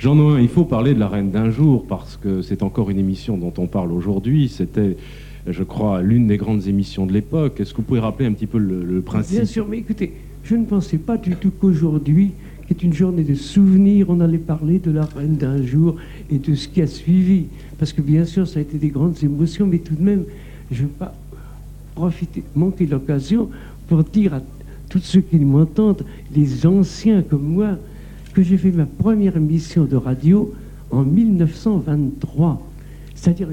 Jean Noin, il faut parler de la Reine d'un jour parce que c'est encore une émission dont on parle aujourd'hui. C'était, je crois, l'une des grandes émissions de l'époque. Est-ce que vous pouvez rappeler un petit peu le, principe Bien sûr, mais écoutez, je ne pensais pas du tout qu'aujourd'hui, qui est une journée de souvenirs, on allait parler de la Reine d'un jour et de ce qui a suivi. Parce que bien sûr, ça a été des grandes émotions, mais tout de même, je ne veux pas profiter, manquer l'occasion pour dire à tous ceux qui m'entendent, les anciens comme moi, que j'ai fait ma première émission de radio en 1923. C'est-à-dire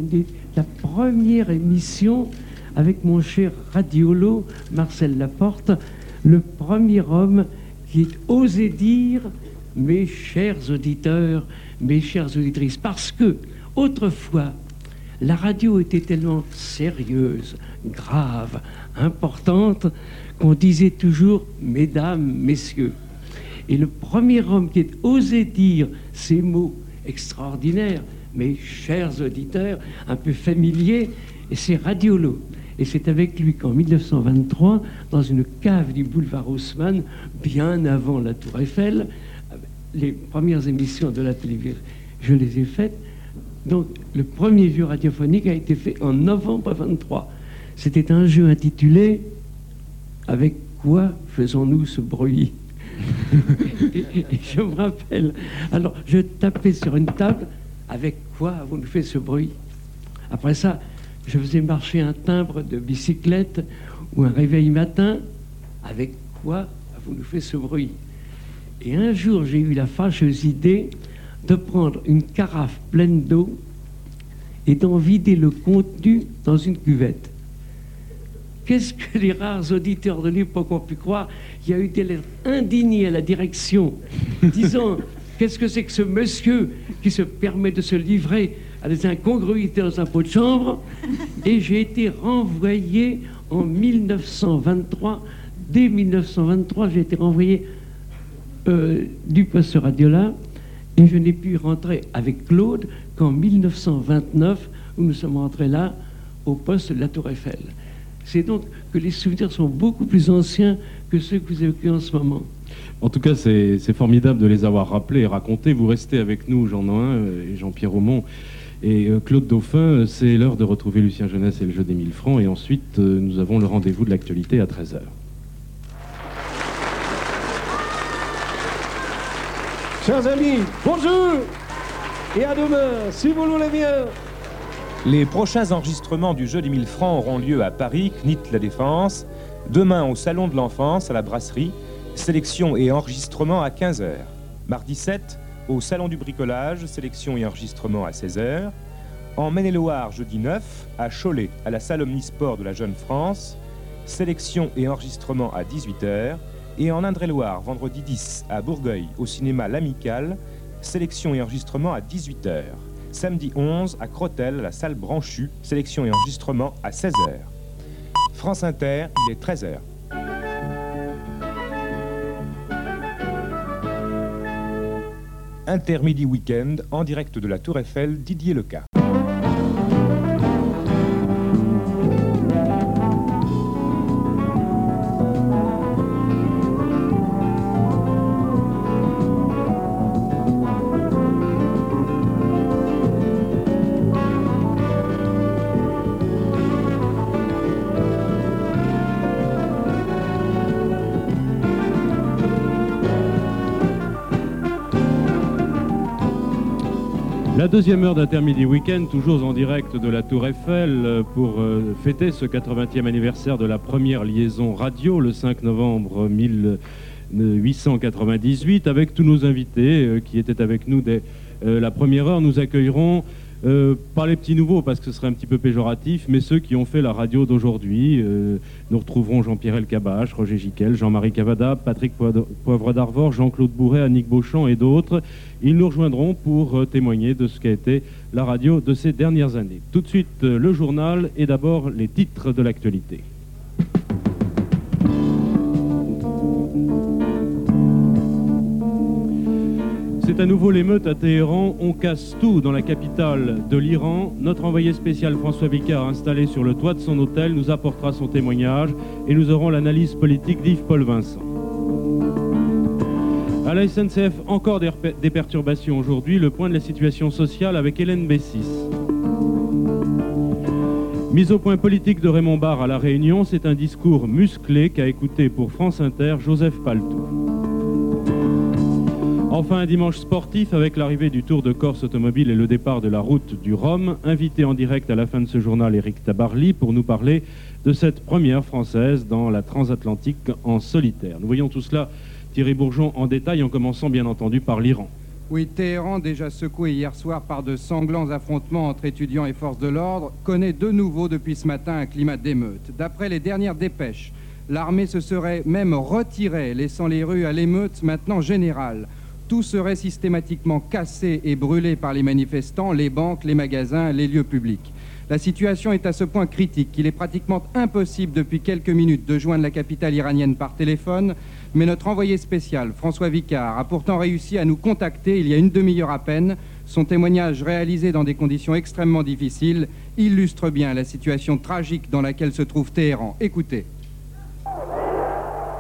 la première émission avec mon cher radiolo Marcel Laporte, le premier homme qui ait osé dire mes chers auditeurs, mes chères auditrices, parce que autrefois, la radio était tellement sérieuse, grave, importante, qu'on disait toujours Mesdames, Messieurs. Et le premier homme qui ait osé dire ces mots extraordinaires, mes chers auditeurs, un peu familiers, c'est Radiolo. Et c'est avec lui qu'en 1923, dans une cave du boulevard Haussmann, bien avant la Tour Eiffel, les premières émissions de la télévision, je les ai faites. Donc, le premier jeu radiophonique a été fait en novembre 23. C'était un jeu intitulé Avec quoi faisons-nous ce bruit? je me rappelle, alors je tapais sur une table, avec quoi vous nous fait ce bruit? Après ça, je faisais marcher un timbre de bicyclette ou un réveil matin, avec quoi vous nous fait ce bruit? Et un jour, j'ai eu la fâcheuse idée de prendre une carafe pleine d'eau et d'en vider le contenu dans une cuvette. Qu'est-ce que les rares auditeurs de l'époque ont pu croire? Il y a eu des lettres indignées à la direction disant Qu'est-ce que c'est que ce monsieur qui se permet de se livrer à des incongruités dans un pot de chambre Et j'ai été renvoyé en 1923. Dès 1923, j'ai été renvoyé euh, du poste radio-là et je n'ai pu rentrer avec Claude qu'en 1929, où nous sommes rentrés là, au poste de la Tour Eiffel. C'est donc que les souvenirs sont beaucoup plus anciens que ceux que vous évoquez en ce moment. En tout cas, c'est formidable de les avoir rappelés et racontés. Vous restez avec nous, Jean Noin euh, et Jean-Pierre Aumont et euh, Claude Dauphin. C'est l'heure de retrouver Lucien Jeunesse et le jeu des 1000 francs. Et ensuite, euh, nous avons le rendez-vous de l'actualité à 13h. Chers amis, bonjour et à demain, si vous voulez bien. Les prochains enregistrements du jeu des 1000 francs auront lieu à Paris, CNIT La Défense, demain au Salon de l'Enfance à la Brasserie, sélection et enregistrement à 15h. Mardi 7, au Salon du Bricolage, sélection et enregistrement à 16h. En Maine-et-Loire, jeudi 9, à Cholet, à la salle Omnisport de la Jeune France, sélection et enregistrement à 18h. Et en Indre-et-Loire, vendredi 10, à Bourgueil, au cinéma L'Amical, sélection et enregistrement à 18h samedi 11 à Crotel, la salle Branchue, sélection et enregistrement à 16h. France Inter, il est 13h. Intermidi Week-end, en direct de la Tour Eiffel, Didier Leca. Deuxième heure d'Intermidi Week-end, toujours en direct de la Tour Eiffel, euh, pour euh, fêter ce 80e anniversaire de la première liaison radio, le 5 novembre 1898, avec tous nos invités euh, qui étaient avec nous dès la première heure. Nous accueillerons euh, pas les petits nouveaux parce que ce serait un petit peu péjoratif, mais ceux qui ont fait la radio d'aujourd'hui. Euh, nous retrouverons Jean-Pierre Elkabach, Roger Giquel, Jean-Marie Cavada, Patrick Poivre d'Arvor, Jean-Claude Bourret, Annick Beauchamp et d'autres. Ils nous rejoindront pour euh, témoigner de ce qu'a été la radio de ces dernières années. Tout de suite, le journal et d'abord les titres de l'actualité. C'est à nouveau l'émeute à Téhéran. On casse tout dans la capitale de l'Iran. Notre envoyé spécial François Vicard, installé sur le toit de son hôtel, nous apportera son témoignage et nous aurons l'analyse politique d'Yves-Paul Vincent. À la SNCF, encore des, perturbations aujourd'hui. Le point de la situation sociale avec Hélène Bessis. Mise au point politique de Raymond Barre à La Réunion, c'est un discours musclé qu'a écouté pour France Inter Joseph Paltou. Enfin, un dimanche sportif avec l'arrivée du Tour de Corse automobile et le départ de la route du Rhum. Invité en direct à la fin de ce journal, Eric Tabarly, pour nous parler de cette première française dans la transatlantique en solitaire. Nous voyons tout cela Thierry Bourgeon en détail, en commençant bien entendu par l'Iran. Oui, Téhéran, déjà secoué hier soir par de sanglants affrontements entre étudiants et forces de l'ordre, connaît de nouveau depuis ce matin un climat d'émeute. D'après les dernières dépêches, l'armée se serait même retirée, laissant les rues à l'émeute maintenant générale. Tout serait systématiquement cassé et brûlé par les manifestants, les banques, les magasins, les lieux publics. La situation est à ce point critique qu'il est pratiquement impossible depuis quelques minutes de joindre la capitale iranienne par téléphone, mais notre envoyé spécial, François Vicard, a pourtant réussi à nous contacter il y a une demi-heure à peine. Son témoignage réalisé dans des conditions extrêmement difficiles illustre bien la situation tragique dans laquelle se trouve Téhéran. Écoutez.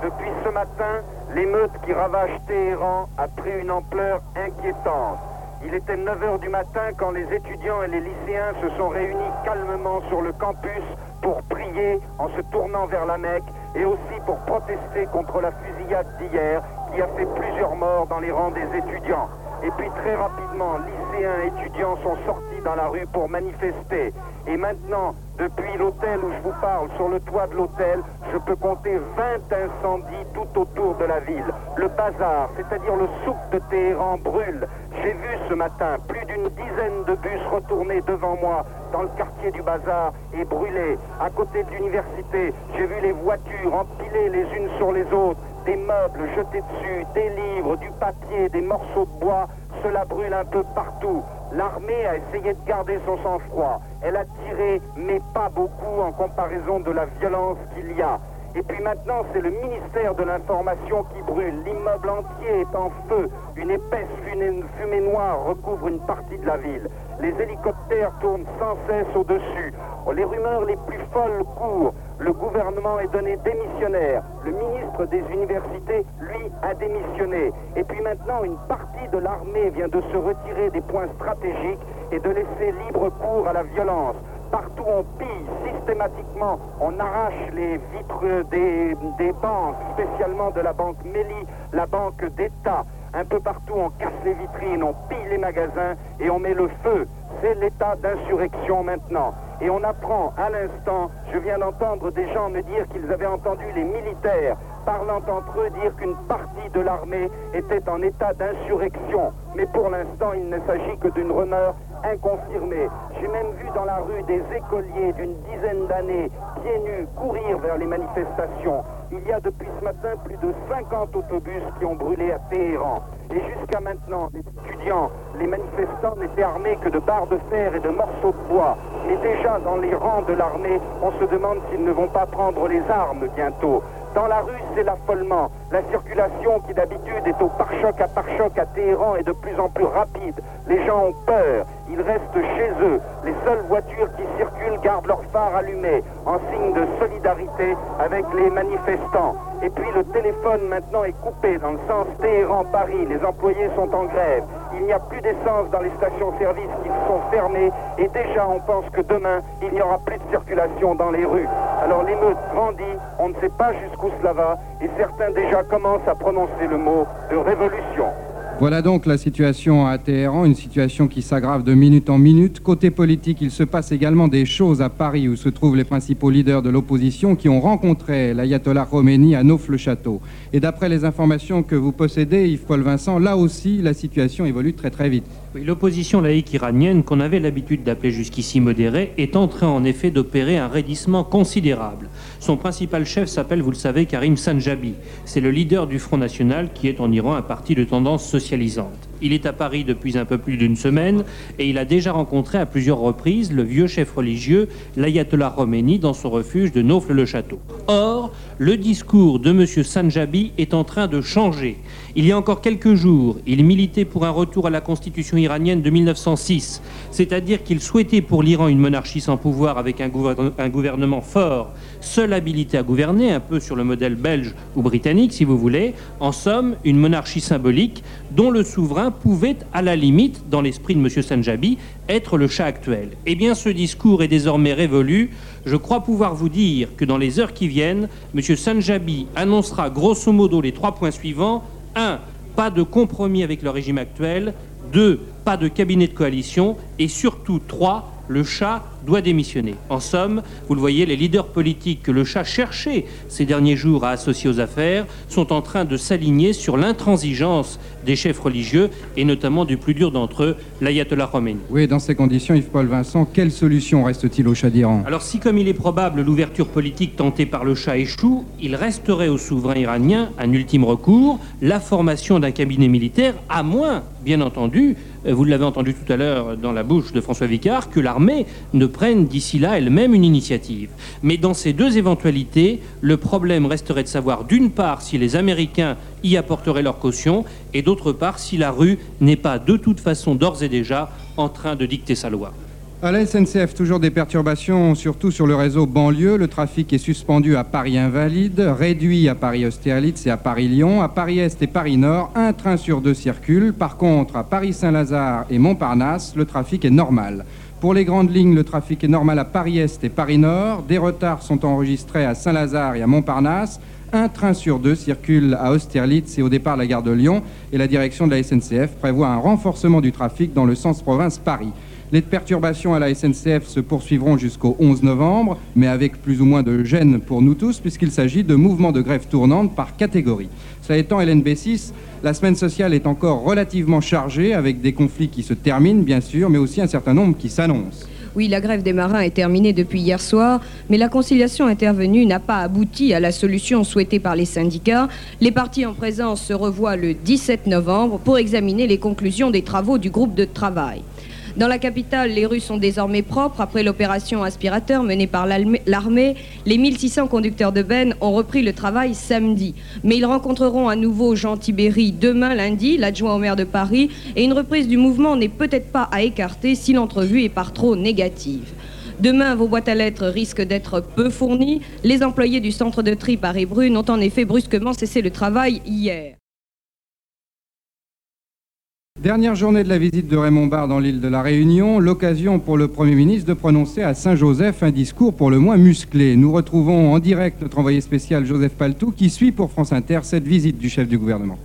Depuis ce matin, l'émeute qui ravage Téhéran a pris une ampleur inquiétante. Il était 9 heures du matin quand les étudiants et les lycéens se sont réunis calmement sur le campus pour prier en se tournant vers la Mecque et aussi pour protester contre la fusillade d'hier qui a fait plusieurs morts dans les rangs des étudiants. Et puis très rapidement, lycéens étudiants sont sortis dans la rue pour manifester. Et maintenant, depuis l'hôtel où je vous parle, sur le toit de l'hôtel, je peux compter 20 incendies tout autour de la ville. Le bazar, c'est-à-dire le souk de Téhéran, brûle. J'ai vu ce matin plus d'une dizaine de bus retourner devant moi dans le quartier du bazar et brûler. À côté de l'université, j'ai vu les voitures empilées les unes sur les autres, des meubles jetés dessus, des livres, du papier, des morceaux de bois. Cela brûle un peu partout. L'armée a essayé de garder son sang-froid. Elle a tiré, mais pas beaucoup en comparaison de la violence qu'il y a. Et puis maintenant, c'est le ministère de l'Information qui brûle. L'immeuble entier est en feu. Une épaisse fumée, noire recouvre une partie de la ville. Les hélicoptères tournent sans cesse au-dessus. Les rumeurs les plus folles courent. Le gouvernement est donné démissionnaire. Le ministre des universités, lui, a démissionné. Et puis maintenant, une partie de l'armée vient de se retirer des points stratégiques et de laisser libre cours à la violence. Partout on pille systématiquement, on arrache les vitres des, banques, spécialement de la banque Méli, la banque d'État. Un peu partout on casse les vitrines, on pille les magasins et on met le feu. C'est l'état d'insurrection maintenant. Et on apprend à l'instant, je viens d'entendre des gens me dire qu'ils avaient entendu les militaires parlant entre eux dire qu'une partie de l'armée était en état d'insurrection. Mais pour l'instant, il ne s'agit que d'une rumeur inconfirmée. J'ai même vu dans la rue des écoliers d'une dizaine d'années, pieds nus, courir vers les manifestations. Il y a depuis ce matin plus de 50 autobus qui ont brûlé à Téhéran. Et jusqu'à maintenant, les étudiants, les manifestants n'étaient armés que de barres de fer et de morceaux de bois. Mais déjà dans les rangs de l'armée, on se demande s'ils ne vont pas prendre les armes bientôt. Dans la rue, c'est l'affolement. La circulation qui d'habitude est au pare-choc à pare-choc à Téhéran est de plus en plus rapide. Les gens ont peur. Ils restent chez eux. Les seules voitures qui circulent gardent leurs phares allumés en signe de solidarité avec les manifestants. Et puis le téléphone maintenant est coupé dans le sens Téhéran-Paris. Les employés sont en grève. Il n'y a plus d'essence dans les stations-service qui sont fermées. Et déjà, on pense que demain, il n'y aura plus de circulation dans les rues. Alors l'émeute grandit. On ne sait pas jusqu'où cela va. Et certains déjà commencent à prononcer le mot de révolution. Voilà donc la situation à Téhéran, une situation qui s'aggrave de minute en minute. Côté politique, il se passe également des choses à Paris où se trouvent les principaux leaders de l'opposition qui ont rencontré l'ayatollah Khomeini à Nauf-le-Château. Et d'après les informations que vous possédez, Yves-Paul Vincent, là aussi, la situation évolue très très vite. L'opposition laïque iranienne, qu'on avait l'habitude d'appeler jusqu'ici modérée, est en train en effet d'opérer un raidissement considérable. Son principal chef s'appelle, vous le savez, Karim Sanjabi. C'est le leader du Front National qui est en Iran un parti de tendance socialisante. Il est à Paris depuis un peu plus d'une semaine et il a déjà rencontré à plusieurs reprises le vieux chef religieux, l'ayatollah Khomeini, dans son refuge de Naufle-le-Château. Or, le discours de M. Sanjabi est en train de changer. Il y a encore quelques jours, il militait pour un retour à la constitution iranienne de 1906, c'est-à-dire qu'il souhaitait pour l'Iran une monarchie sans pouvoir avec un, gouvernement fort, seul habilité à gouverner, un peu sur le modèle belge ou britannique si vous voulez, en somme une monarchie symbolique dont le souverain pouvait à la limite, dans l'esprit de M. Sanjabi, être le chat actuel. Eh bien ce discours est désormais révolu. Je crois pouvoir vous dire que dans les heures qui viennent, M. Sanjabi annoncera grosso modo les trois points suivants 1. Pas de compromis avec le régime actuel. 2. Pas de cabinet de coalition. Et surtout 3 le chat doit démissionner. En somme, vous le voyez, les leaders politiques que le chat cherchait ces derniers jours à associer aux affaires sont en train de s'aligner sur l'intransigeance des chefs religieux et notamment du plus dur d'entre eux, l'ayatollah Khomeini. Oui, dans ces conditions, Yves-Paul Vincent, quelle solution reste-t-il au chat d'Iran? Alors si, comme il est probable, l'ouverture politique tentée par le chat échoue, il resterait au souverain iranien un ultime recours, la formation d'un cabinet militaire, à moins, bien entendu, euh, vous l'avez entendu tout à l'heure dans la bouche de François Vicard, que l'armée ne prenne d'ici là elle-même une initiative. Mais dans ces deux éventualités, le problème resterait de savoir d'une part si les Américains y apporteraient leur caution et d'autre part si la rue n'est pas de toute façon d'ores et déjà en train de dicter sa loi. À la SNCF, toujours des perturbations, surtout sur le réseau banlieue. Le trafic est suspendu à Paris-Invalide, réduit à Paris-Austerlitz et à Paris-Lyon. À Paris-Est et Paris-Nord, un train sur deux circule. Par contre, à Paris-Saint-Lazare et Montparnasse, le trafic est normal. Pour les grandes lignes, le trafic est normal à Paris-Est et Paris-Nord. Des retards sont enregistrés à Saint-Lazare et à Montparnasse. Un train sur deux circule à Austerlitz et au départ de la gare de Lyon. Et la direction de la SNCF prévoit un renforcement du trafic dans le sens province-Paris. Les perturbations à la SNCF se poursuivront jusqu'au 11 novembre, mais avec plus ou moins de gêne pour nous tous, puisqu'il s'agit de mouvements de grève tournante par catégorie. Cela étant, LNB6, la semaine sociale est encore relativement chargée, avec des conflits qui se terminent, bien sûr, mais aussi un certain nombre qui s'annoncent. Oui, la grève des marins est terminée depuis hier soir, mais la conciliation intervenue n'a pas abouti à la solution souhaitée par les syndicats. Les partis en présence se revoient le 17 novembre pour examiner les conclusions des travaux du groupe de travail. Dans la capitale, les rues sont désormais propres. Après l'opération aspirateur menée par l'armée, les 1600 conducteurs de bennes ont repris le travail samedi. Mais ils rencontreront à nouveau Jean Tibéry demain lundi, l'adjoint au maire de Paris, et une reprise du mouvement n'est peut-être pas à écarter si l'entrevue est par trop négative. Demain, vos boîtes à lettres risquent d'être peu fournies. Les employés du centre de tri Paris-Brune ont en effet brusquement cessé le travail hier. Dernière journée de la visite de Raymond Barre dans l'île de la Réunion, l'occasion pour le Premier ministre de prononcer à Saint-Joseph un discours pour le moins musclé. Nous retrouvons en direct notre envoyé spécial Joseph Paltou qui suit pour France Inter cette visite du chef du gouvernement.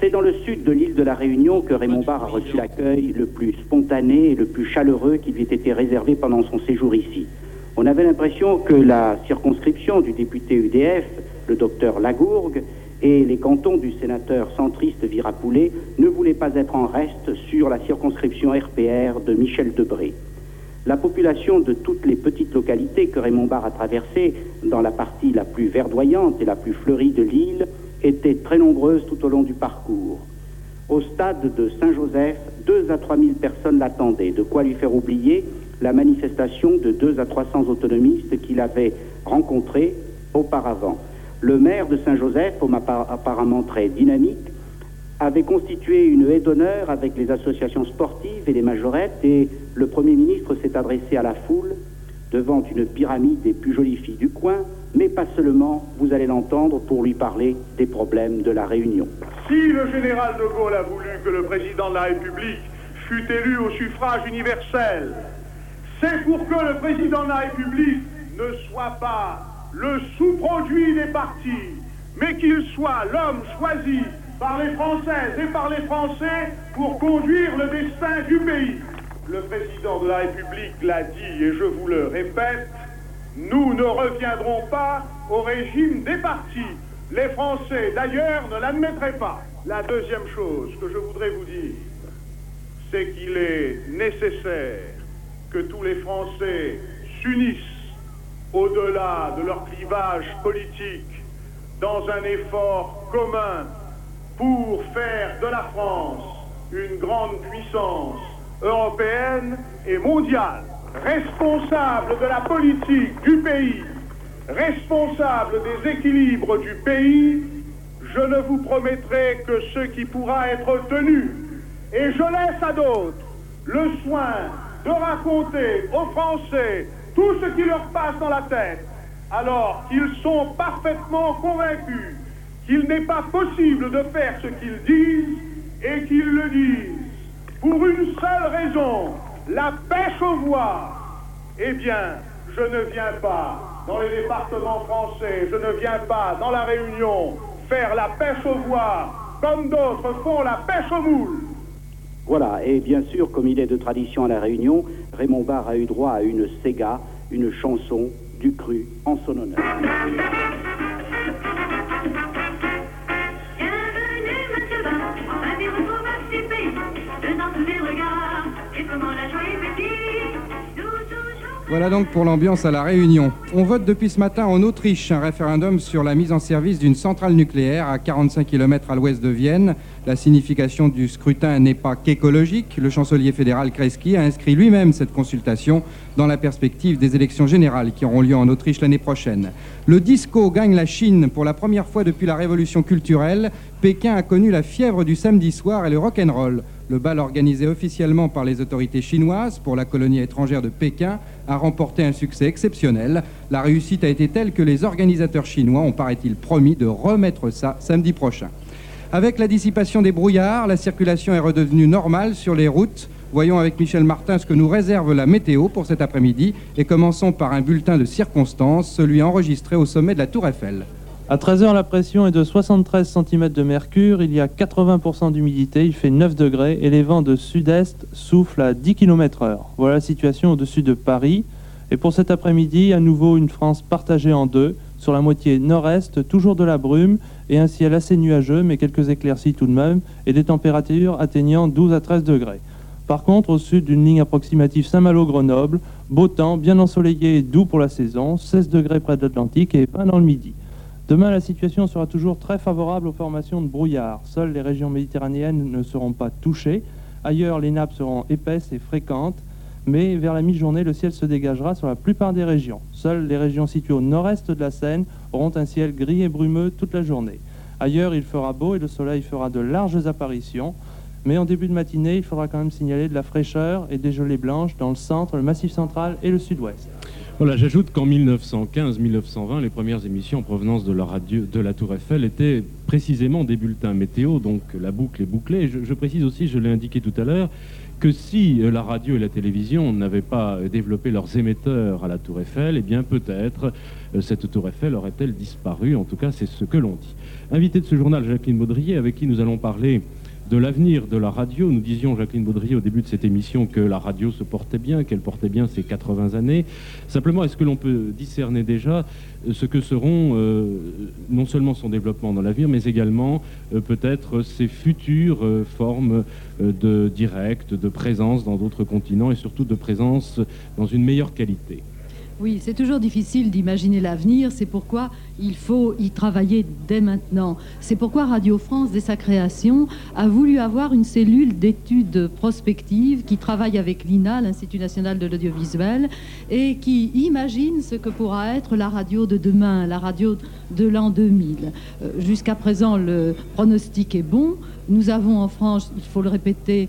C'est dans le sud de l'île de la Réunion que Raymond Barre a reçu l'accueil le plus spontané et le plus chaleureux qui lui ait été réservé pendant son séjour ici. On avait l'impression que la circonscription du député UDF, le docteur Lagourgue, et les cantons du sénateur centriste Virapoulet ne voulaient pas être en reste sur la circonscription RPR de Michel Debré. La population de toutes les petites localités que Raymond Barre a traversées dans la partie la plus verdoyante et la plus fleurie de l'île était très nombreuse tout au long du parcours. Au stade de Saint-Joseph, 2 à 3 000 personnes l'attendaient, de quoi lui faire oublier la manifestation de 2 à 300 autonomistes qu'il avait rencontrés auparavant. Le maire de Saint-Joseph, apparemment très dynamique, avait constitué une haie d'honneur avec les associations sportives et les majorettes et le Premier ministre s'est adressé à la foule devant une pyramide des plus jolies filles du coin, mais pas seulement, vous allez l'entendre, pour lui parler des problèmes de la Réunion. Si le général de Gaulle a voulu que le président de la République fût élu au suffrage universel, c'est pour que le président de la République ne soit pas le sous-produit des partis, mais qu'il soit l'homme choisi par les Françaises et par les Français pour conduire le destin du pays. Le président de la République l'a dit et je vous le répète, nous ne reviendrons pas au régime des partis. Les Français, d'ailleurs, ne l'admettraient pas. La deuxième chose que je voudrais vous dire, c'est qu'il est nécessaire que tous les Français s'unissent au-delà de leur clivage politique, dans un effort commun pour faire de la France une grande puissance européenne et mondiale, responsable de la politique du pays, responsable des équilibres du pays, je ne vous promettrai que ce qui pourra être tenu. Et je laisse à d'autres le soin de raconter aux Français tout ce qui leur passe dans la tête, alors qu'ils sont parfaitement convaincus qu'il n'est pas possible de faire ce qu'ils disent et qu'ils le disent pour une seule raison, la pêche aux voix. Eh bien, je ne viens pas dans les départements français, je ne viens pas dans la Réunion faire la pêche aux voix comme d'autres font la pêche aux moules. Voilà, et bien sûr, comme il est de tradition à La Réunion, Raymond Barre a eu droit à une Sega, une chanson du cru en son honneur. Voilà donc pour l'ambiance à La Réunion. On vote depuis ce matin en Autriche un référendum sur la mise en service d'une centrale nucléaire à 45 km à l'ouest de Vienne. La signification du scrutin n'est pas qu'écologique. Le chancelier fédéral Kreski a inscrit lui-même cette consultation dans la perspective des élections générales qui auront lieu en Autriche l'année prochaine. Le disco gagne la Chine pour la première fois depuis la révolution culturelle. Pékin a connu la fièvre du samedi soir et le rock'n'roll. Le bal organisé officiellement par les autorités chinoises pour la colonie étrangère de Pékin a remporté un succès exceptionnel. La réussite a été telle que les organisateurs chinois ont, paraît-il, promis de remettre ça samedi prochain. Avec la dissipation des brouillards, la circulation est redevenue normale sur les routes. Voyons avec Michel Martin ce que nous réserve la météo pour cet après-midi et commençons par un bulletin de circonstances, celui enregistré au sommet de la Tour Eiffel. À 13h, la pression est de 73 cm de mercure, il y a 80% d'humidité, il fait 9 degrés et les vents de sud-est soufflent à 10 km/h. Voilà la situation au-dessus de Paris. Et pour cet après-midi, à nouveau une France partagée en deux. Sur la moitié nord-est, toujours de la brume et un ciel assez nuageux, mais quelques éclaircies tout de même, et des températures atteignant 12 à 13 degrés. Par contre, au sud d'une ligne approximative Saint-Malo-Grenoble, beau temps, bien ensoleillé et doux pour la saison, 16 degrés près de l'Atlantique et 20 dans le midi. Demain, la situation sera toujours très favorable aux formations de brouillard. Seules les régions méditerranéennes ne seront pas touchées. Ailleurs, les nappes seront épaisses et fréquentes. Mais vers la mi-journée, le ciel se dégagera sur la plupart des régions. Seules les régions situées au nord-est de la Seine auront un ciel gris et brumeux toute la journée. Ailleurs, il fera beau et le soleil fera de larges apparitions. Mais en début de matinée, il faudra quand même signaler de la fraîcheur et des gelées blanches dans le centre, le massif central et le sud-ouest. Voilà, j'ajoute qu'en 1915-1920, les premières émissions en provenance de la Tour Eiffel étaient précisément des bulletins météo, donc la boucle est bouclée. Je, je précise aussi, je l'ai indiqué tout à l'heure, que si euh, la radio et la télévision n'avaient pas euh, développé leurs émetteurs à la Tour Eiffel, eh bien peut-être euh, cette Tour Eiffel aurait-elle disparu. En tout cas, c'est ce que l'on dit. Invité de ce journal, Jacqueline Baudrier, avec qui nous allons parler de l'avenir de la radio. Nous disions, Jacqueline Baudrier, au début de cette émission, que la radio se portait bien, qu'elle portait bien ses 80 années. Simplement, est-ce que l'on peut discerner déjà euh, ce que seront euh, non seulement son développement dans l'avenir, mais également euh, peut-être ses futures formes de direct, de présence dans d'autres continents et surtout de présence dans une meilleure qualité? Oui, c'est toujours difficile d'imaginer l'avenir, c'est pourquoi il faut y travailler dès maintenant. C'est pourquoi Radio France, dès sa création, a voulu avoir une cellule d'études prospectives qui travaille avec l'INA, l'Institut national de l'audiovisuel, et qui imagine ce que pourra être la radio de demain, la radio de l'an 2000. Euh, Jusqu'à présent, le pronostic est bon. Nous avons en France, il faut le répéter,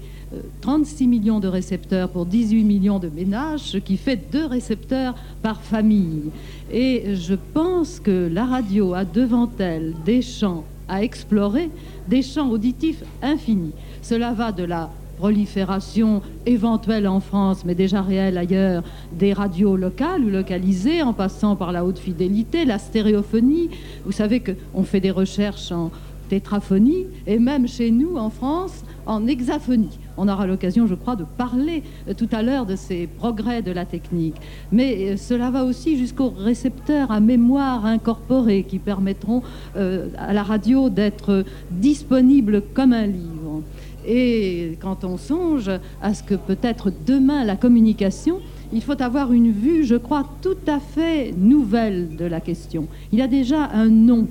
36 millions de récepteurs pour 18 millions de ménages, ce qui fait deux récepteurs par famille. Et je pense que la radio a devant elle des champs à explorer, des champs auditifs infinis. Cela va de la prolifération éventuelle en France, mais déjà réelle ailleurs, des radios locales ou localisées, en passant par la haute fidélité, la stéréophonie. Vous savez qu'on fait des recherches en tétraphonie et même chez nous en France en hexaphonie. On aura l'occasion, je crois, de parler euh, tout à l'heure de ces progrès de la technique. Mais euh, cela va aussi jusqu'aux récepteurs à mémoire incorporée qui permettront euh, à la radio d'être disponible comme un livre. Et quand on songe à ce que peut être demain la communication, il faut avoir une vue, je crois, tout à fait nouvelle de la question. Il y a déjà un nom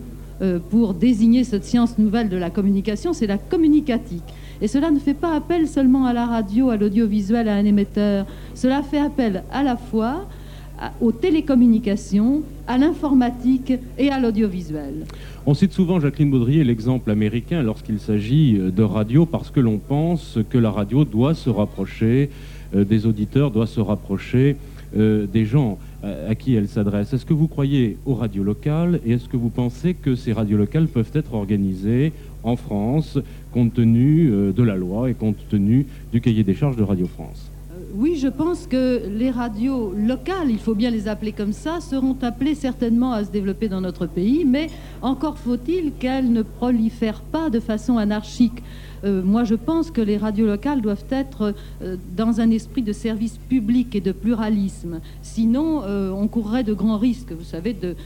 pour désigner cette science nouvelle de la communication, c'est la communicatique. Et cela ne fait pas appel seulement à la radio, à l'audiovisuel, à un émetteur. Cela fait appel à la fois aux télécommunications, à l'informatique et à l'audiovisuel. On cite souvent Jacqueline Baudrier l'exemple américain lorsqu'il s'agit euh, de radio parce que l'on pense que la radio doit se rapprocher euh, des auditeurs, doit se rapprocher euh, des gens à qui elle s'adresse. Est-ce que vous croyez aux radios locales et est-ce que vous pensez que ces radios locales peuvent être organisées en France compte tenu euh, de la loi et compte tenu du cahier des charges de Radio France Oui, je pense que les radios locales, il faut bien les appeler comme ça, seront appelées certainement à se développer dans notre pays, mais encore faut-il qu'elles ne prolifèrent pas de façon anarchique. Euh, moi, je pense que les radios locales doivent être euh, dans un esprit de service public et de pluralisme. Sinon, euh, on courrait de grands risques, vous savez, de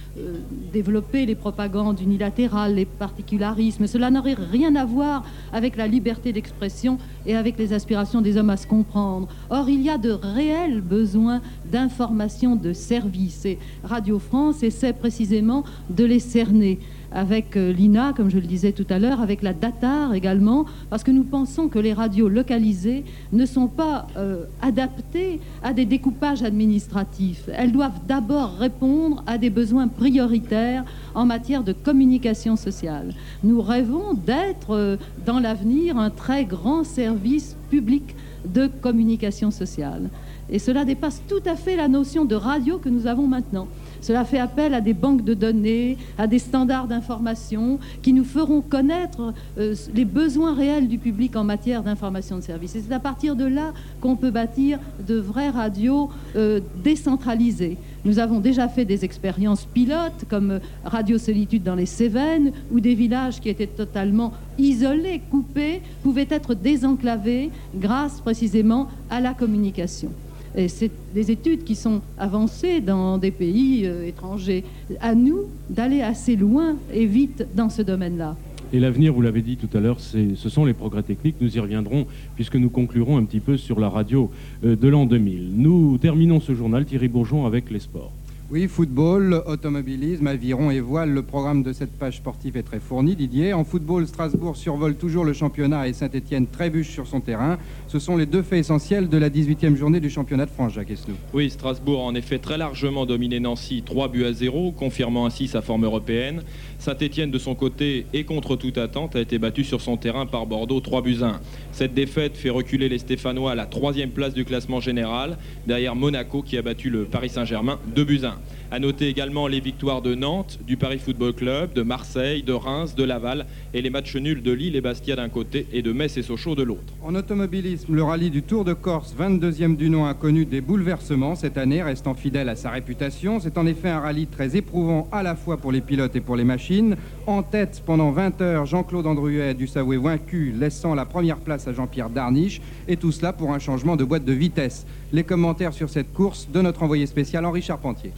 développer les propagandes unilatérales, les particularismes. Cela n'aurait rien à voir avec la liberté d'expression et avec les aspirations des hommes à se comprendre. Or, il y a de réels besoins d'information, de service. Et Radio France essaie précisément de les cerner avec euh, l'INA, comme je le disais tout à l'heure, avec la DATAR également, parce que nous pensons que les radios localisées ne sont pas euh, adaptées à des découpages administratifs. Elles doivent d'abord répondre à des besoins prioritaires en matière de communication sociale. Nous rêvons d'être euh, dans l'avenir un très grand service public de communication sociale. Et cela dépasse tout à fait la notion de radio que nous avons maintenant. Cela fait appel à des banques de données, à des standards d'information qui nous feront connaître euh, les besoins réels du public en matière d'information de service. Et c'est à partir de là qu'on peut bâtir de vraies radios euh, décentralisées. Nous avons déjà fait des expériences pilotes comme euh, Radio Solitude dans les Cévennes, où des villages qui étaient totalement isolés, coupés, pouvaient être désenclavés grâce précisément à la communication. Et c'est des études qui sont avancées dans des pays euh, étrangers. À nous d'aller assez loin et vite dans ce domaine-là. Et l'avenir, vous l'avez dit tout à l'heure, ce sont les progrès techniques. Nous y reviendrons puisque nous conclurons un petit peu sur la radio euh, de l'an 2000. Nous terminons ce journal, Thierry Bourgeon, avec les sports. Oui, football, automobilisme, aviron et voile. Le programme de cette page sportive est très fourni, Didier. En football, Strasbourg survole toujours le championnat et Saint-Etienne trébuche sur son terrain. Ce sont les deux faits essentiels de la 18e journée du championnat de France, Jacques Esnou. Oui, Strasbourg a en effet très largement dominé Nancy 3 buts à 0, confirmant ainsi sa forme européenne. Saint-Etienne, de son côté, et contre toute attente, a été battu sur son terrain par Bordeaux 3 buts à 1. Cette défaite fait reculer les Stéphanois à la troisième place du classement général, derrière Monaco qui a battu le Paris Saint-Germain 2 buts à 1. À noter également les victoires de Nantes, du Paris Football Club, de Marseille, de Reims, de Laval et les matchs nuls de Lille et Bastia d'un côté et de Metz et Sochaux de l'autre. En automobilisme, le rallye du Tour de Corse, 22e du nom, a connu des bouleversements cette année, restant fidèle à sa réputation. C'est en effet un rallye très éprouvant à la fois pour les pilotes et pour les machines. En tête, pendant 20 heures, Jean-Claude Andruet a dû s'avouer vaincu, laissant la première place à Jean-Pierre Darniche. Et tout cela pour un changement de boîte de vitesse. Les commentaires sur cette course de notre envoyé spécial Henri Charpentier.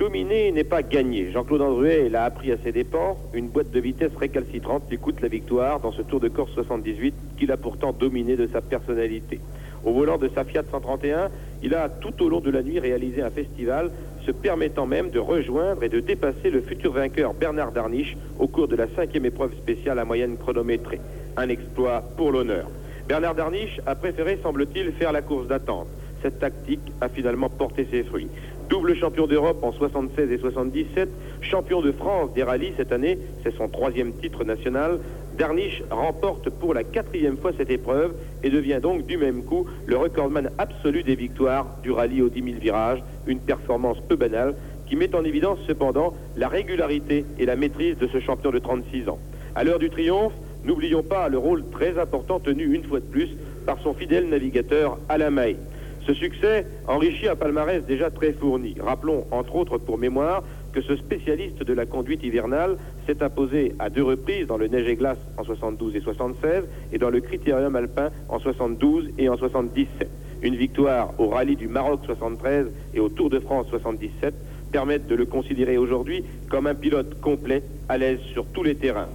Dominer n'est pas gagner. Jean-Claude Andruet l'a appris à ses dépens. Une boîte de vitesse récalcitrante lui coûte la victoire dans ce Tour de Corse 78 qu'il a pourtant dominé de sa personnalité. Au volant de sa Fiat 131, il a tout au long de la nuit réalisé un festival se permettant même de rejoindre et de dépasser le futur vainqueur Bernard Darniche au cours de la cinquième épreuve spéciale à moyenne chronométrée. Un exploit pour l'honneur. Bernard Darniche a préféré, semble-t-il, faire la course d'attente. Cette tactique a finalement porté ses fruits. Double champion d'Europe en 76 et 77, champion de France des rallyes cette année, c'est son troisième titre national. Darniche remporte pour la quatrième fois cette épreuve et devient donc du même coup le recordman absolu des victoires du rallye aux 10 000 virages, une performance peu banale qui met en évidence cependant la régularité et la maîtrise de ce champion de 36 ans. À l'heure du triomphe, n'oublions pas le rôle très important tenu une fois de plus par son fidèle navigateur Alain Mahé. Ce succès enrichit un palmarès déjà très fourni. Rappelons, entre autres pour mémoire, que ce spécialiste de la conduite hivernale s'est imposé à deux reprises dans le neige et glace en 72 et 76 et dans le critérium alpin en 72 et en 77. Une victoire au rallye du Maroc 73 et au Tour de France 77 permettent de le considérer aujourd'hui comme un pilote complet, à l'aise sur tous les terrains.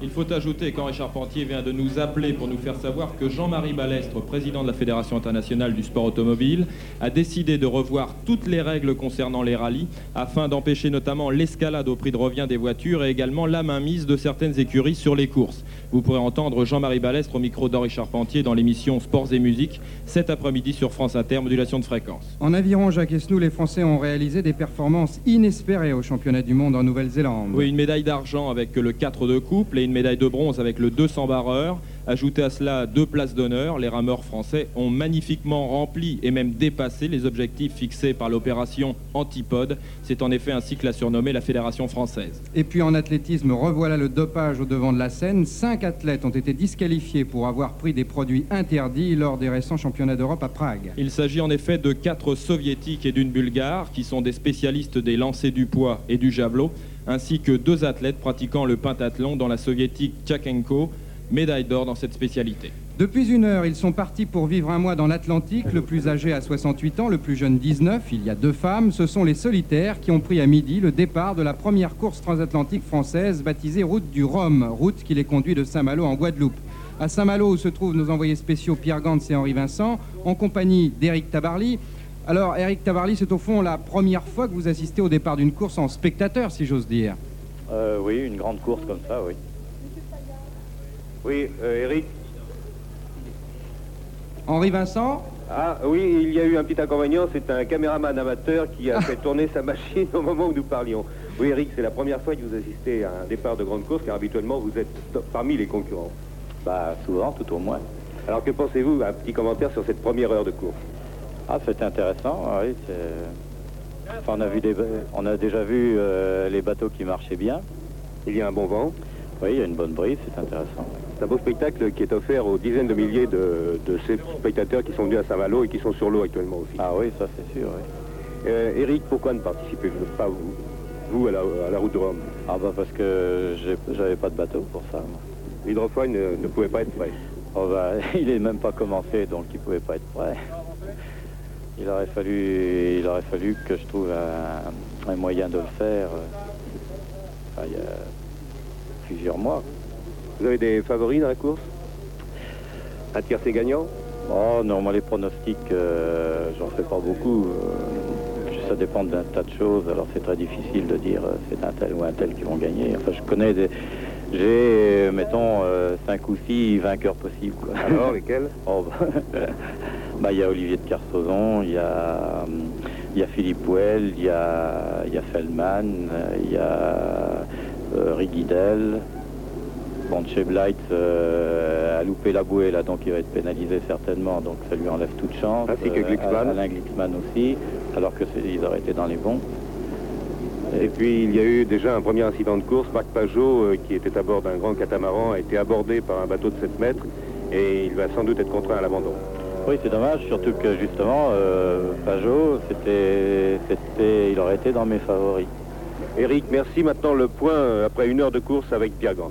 Il faut ajouter qu'Henri Charpentier vient de nous appeler pour nous faire savoir que Jean-Marie Balestre, président de la Fédération internationale du sport automobile, a décidé de revoir toutes les règles concernant les rallyes afin d'empêcher notamment l'escalade au prix de revient des voitures et également la mainmise de certaines écuries sur les courses. Vous pourrez entendre Jean-Marie Balestre au micro d'Henri Charpentier dans l'émission Sports et Musique cet après-midi sur France Inter, modulation de fréquence. En aviron, Jacques Esnou, les Français ont réalisé des performances inespérées au championnat du monde en Nouvelle-Zélande. Oui, une médaille d'argent avec le 4 de couple et une médaille de bronze avec le 200 barreur. Ajoutez à cela deux places d'honneur. Les rameurs français ont magnifiquement rempli et même dépassé les objectifs fixés par l'opération Antipode. C'est en effet ainsi que l'a surnommé la Fédération française. Et puis en athlétisme, revoilà le dopage au devant de la scène. Cinq athlètes ont été disqualifiés pour avoir pris des produits interdits lors des récents championnats d'Europe à Prague. Il s'agit en effet de quatre soviétiques et d'une bulgare qui sont des spécialistes des lancers du poids et du javelot, ainsi que deux athlètes pratiquant le pentathlon dans la soviétique Tchakenko, médaille d'or dans cette spécialité. Depuis une heure, ils sont partis pour vivre un mois dans l'Atlantique. Le plus âgé a 68 ans, le plus jeune 19. Il y a deux femmes. Ce sont les solitaires qui ont pris à midi le départ de la première course transatlantique française baptisée Route du Rhum, route qui les conduit de Saint-Malo en Guadeloupe. À Saint-Malo, où se trouvent nos envoyés spéciaux Pierre Gantz et Henri Vincent, en compagnie d'Éric Tabarly. Alors, Eric Tabarly, c'est au fond la première fois que vous assistez au départ d'une course en spectateur, si j'ose dire. Euh, oui, une grande course comme ça, oui. Oui, euh, Eric Henri Vincent Ah oui, il y a eu un petit inconvénient, c'est un caméraman amateur qui a fait tourner sa machine au moment où nous parlions. Oui, Eric, c'est la première fois que vous assistez à un départ de grande course, car habituellement vous êtes parmi les concurrents. Bah, souvent, tout au moins. Alors que pensez-vous Un petit commentaire sur cette première heure de course? Ah, c'est intéressant, oui. Enfin, on, a vu des... on a déjà vu euh, les bateaux qui marchaient bien. Il y a un bon vent. Oui, il y a une bonne brise, c'est intéressant. C'est un beau spectacle qui est offert aux dizaines de milliers de, de ces spectateurs qui sont venus à Saint-Malo et qui sont sur l'eau actuellement aussi. Ah oui, ça c'est sûr, oui. Euh, Eric, pourquoi ne participez-vous pas, vous, vous à, la, à la route de Rome? Ah bah parce que j'avais pas de bateau pour ça. moi. L'hydrofoil ne, ne pouvait pas être prêt. Oh bah, il est même pas commencé, donc il pouvait pas être prêt. Il aurait fallu, il aurait fallu que je trouve un, un moyen de le faire. euh, enfin, il y a plusieurs mois. Vous avez des favoris dans la course? Un tiercé gagnant Oh non, moi les pronostics, euh, j'en fais pas beaucoup. euh, ça dépend d'un tas de choses, alors c'est très difficile de dire euh, c'est un tel ou un tel qui vont gagner. Enfin, je connais des... J'ai, euh, mettons, 5 ou 6 vainqueurs possibles. quoi. Alors, lesquels Oh, bah, bah, il y a Olivier de Carsozon, il y a, hum, y a Philippe Well, il y a, y a Feldman, euh, il y a euh, Rigidel. Bon, Che Blight euh, a loupé la bouée là, donc il va être pénalisé certainement, donc ça lui enlève toute chance. Ainsi que Euh, Glicksmann. Alain Glicksmann aussi, alors que c'est- ils auraient été dans les bons. Et puis il y a eu déjà un premier incident de course. Marc Pajot, euh, qui était à bord d'un grand catamaran, a été abordé par un bateau de 7 mètres et il va sans doute être contraint à l'abandon. Oui, c'est dommage, surtout que justement, euh, Pajot, c'était, c'était, il aurait été dans mes favoris. Eric, merci. Maintenant le point euh, après une heure de course avec Pierre Gant.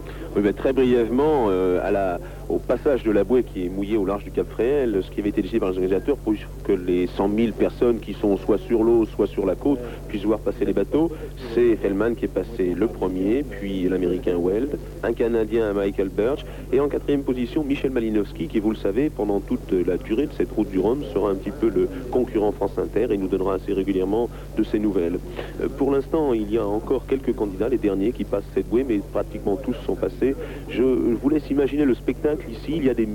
Très brièvement, euh, au passage de la bouée qui est mouillée au large du Cap Fréhel, ce qui avait été décidé par les organisateurs pour que les 100 000 personnes qui sont soit sur l'eau, soit sur la côte, puissent voir passer les bateaux, c'est Fellman qui est passé le premier, puis l'Américain Weld, un Canadien Michael Birch, et en quatrième position Michel Malinowski, qui, vous le savez, pendant toute la durée de cette route du Rhum, sera un petit peu le concurrent France Inter et nous donnera assez régulièrement de ses nouvelles. Euh, pour l'instant, il y a encore quelques candidats, les derniers qui passent cette bouée, mais pratiquement tous sont passés. Je vous laisse imaginer le spectacle ici. Il y a des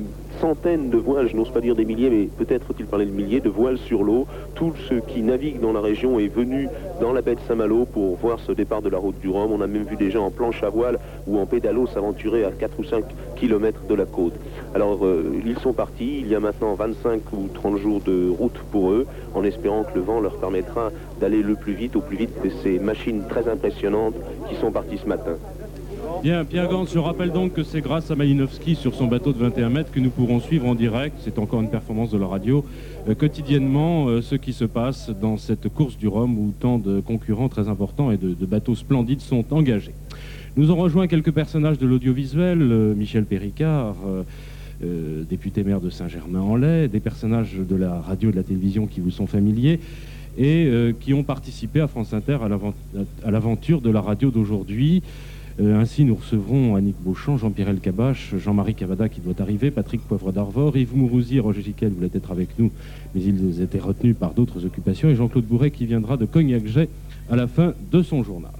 centaines de voiles, je n'ose pas dire des milliers, mais peut-être faut-il parler de milliers de voiles sur l'eau. Tous ceux qui naviguent dans la région est venu dans la baie de Saint-Malo pour voir ce départ de la route du Rhum. On a même vu des gens en planche à voile ou en pédalo s'aventurer à 4 ou 5 kilomètres de la côte. Alors, euh, ils sont partis. Il y a maintenant 25 ou 30 jours de route pour eux, en espérant que le vent leur permettra d'aller le plus vite, au plus vite de ces machines très impressionnantes qui sont parties ce matin. Bien, Pierre Gantz, je rappelle donc que c'est grâce à Malinowski sur son bateau de 21 mètres que nous pourrons suivre en direct, c'est encore une performance de la radio, euh, quotidiennement euh, ce qui se passe dans cette course du Rhum où tant de concurrents très importants et de, bateaux splendides sont engagés. Nous ont rejoint quelques personnages de l'audiovisuel, euh, Michel Péricard, député maire de Saint-Germain-en-Laye, des personnages de la radio et de la télévision qui vous sont familiers et qui ont participé à France Inter à l'aventure de la radio d'aujourd'hui. Euh, ainsi, nous recevrons Annick Beauchamp, Jean-Pierre Elkabach, Jean-Marie Cavada qui doit arriver, Patrick Poivre d'Arvor, Yves Mourouzi, Roger Giquel voulait être avec nous, mais ils étaient retenus par d'autres occupations, et Jean-Claude Bourret qui viendra de Cognac-Jet à la fin de son journal.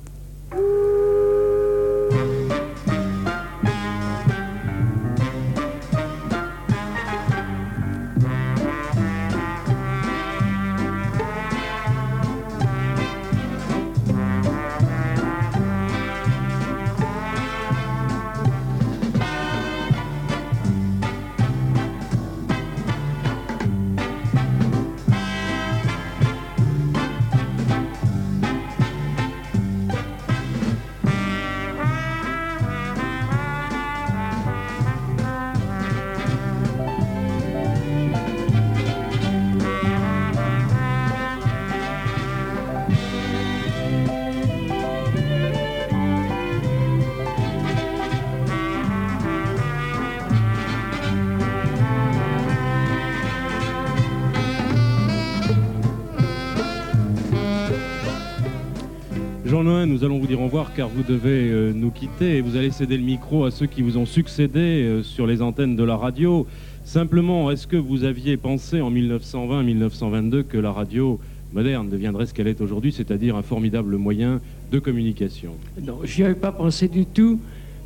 Dire au revoir car vous devez euh, nous quitter et vous allez céder le micro à ceux qui vous ont succédé euh, sur les antennes de la radio. Simplement, est-ce que vous aviez pensé en 1920-1922 que la radio moderne deviendrait ce qu'elle est aujourd'hui, c'est-à-dire un formidable moyen de communication? Non, j'y avais pas pensé du tout,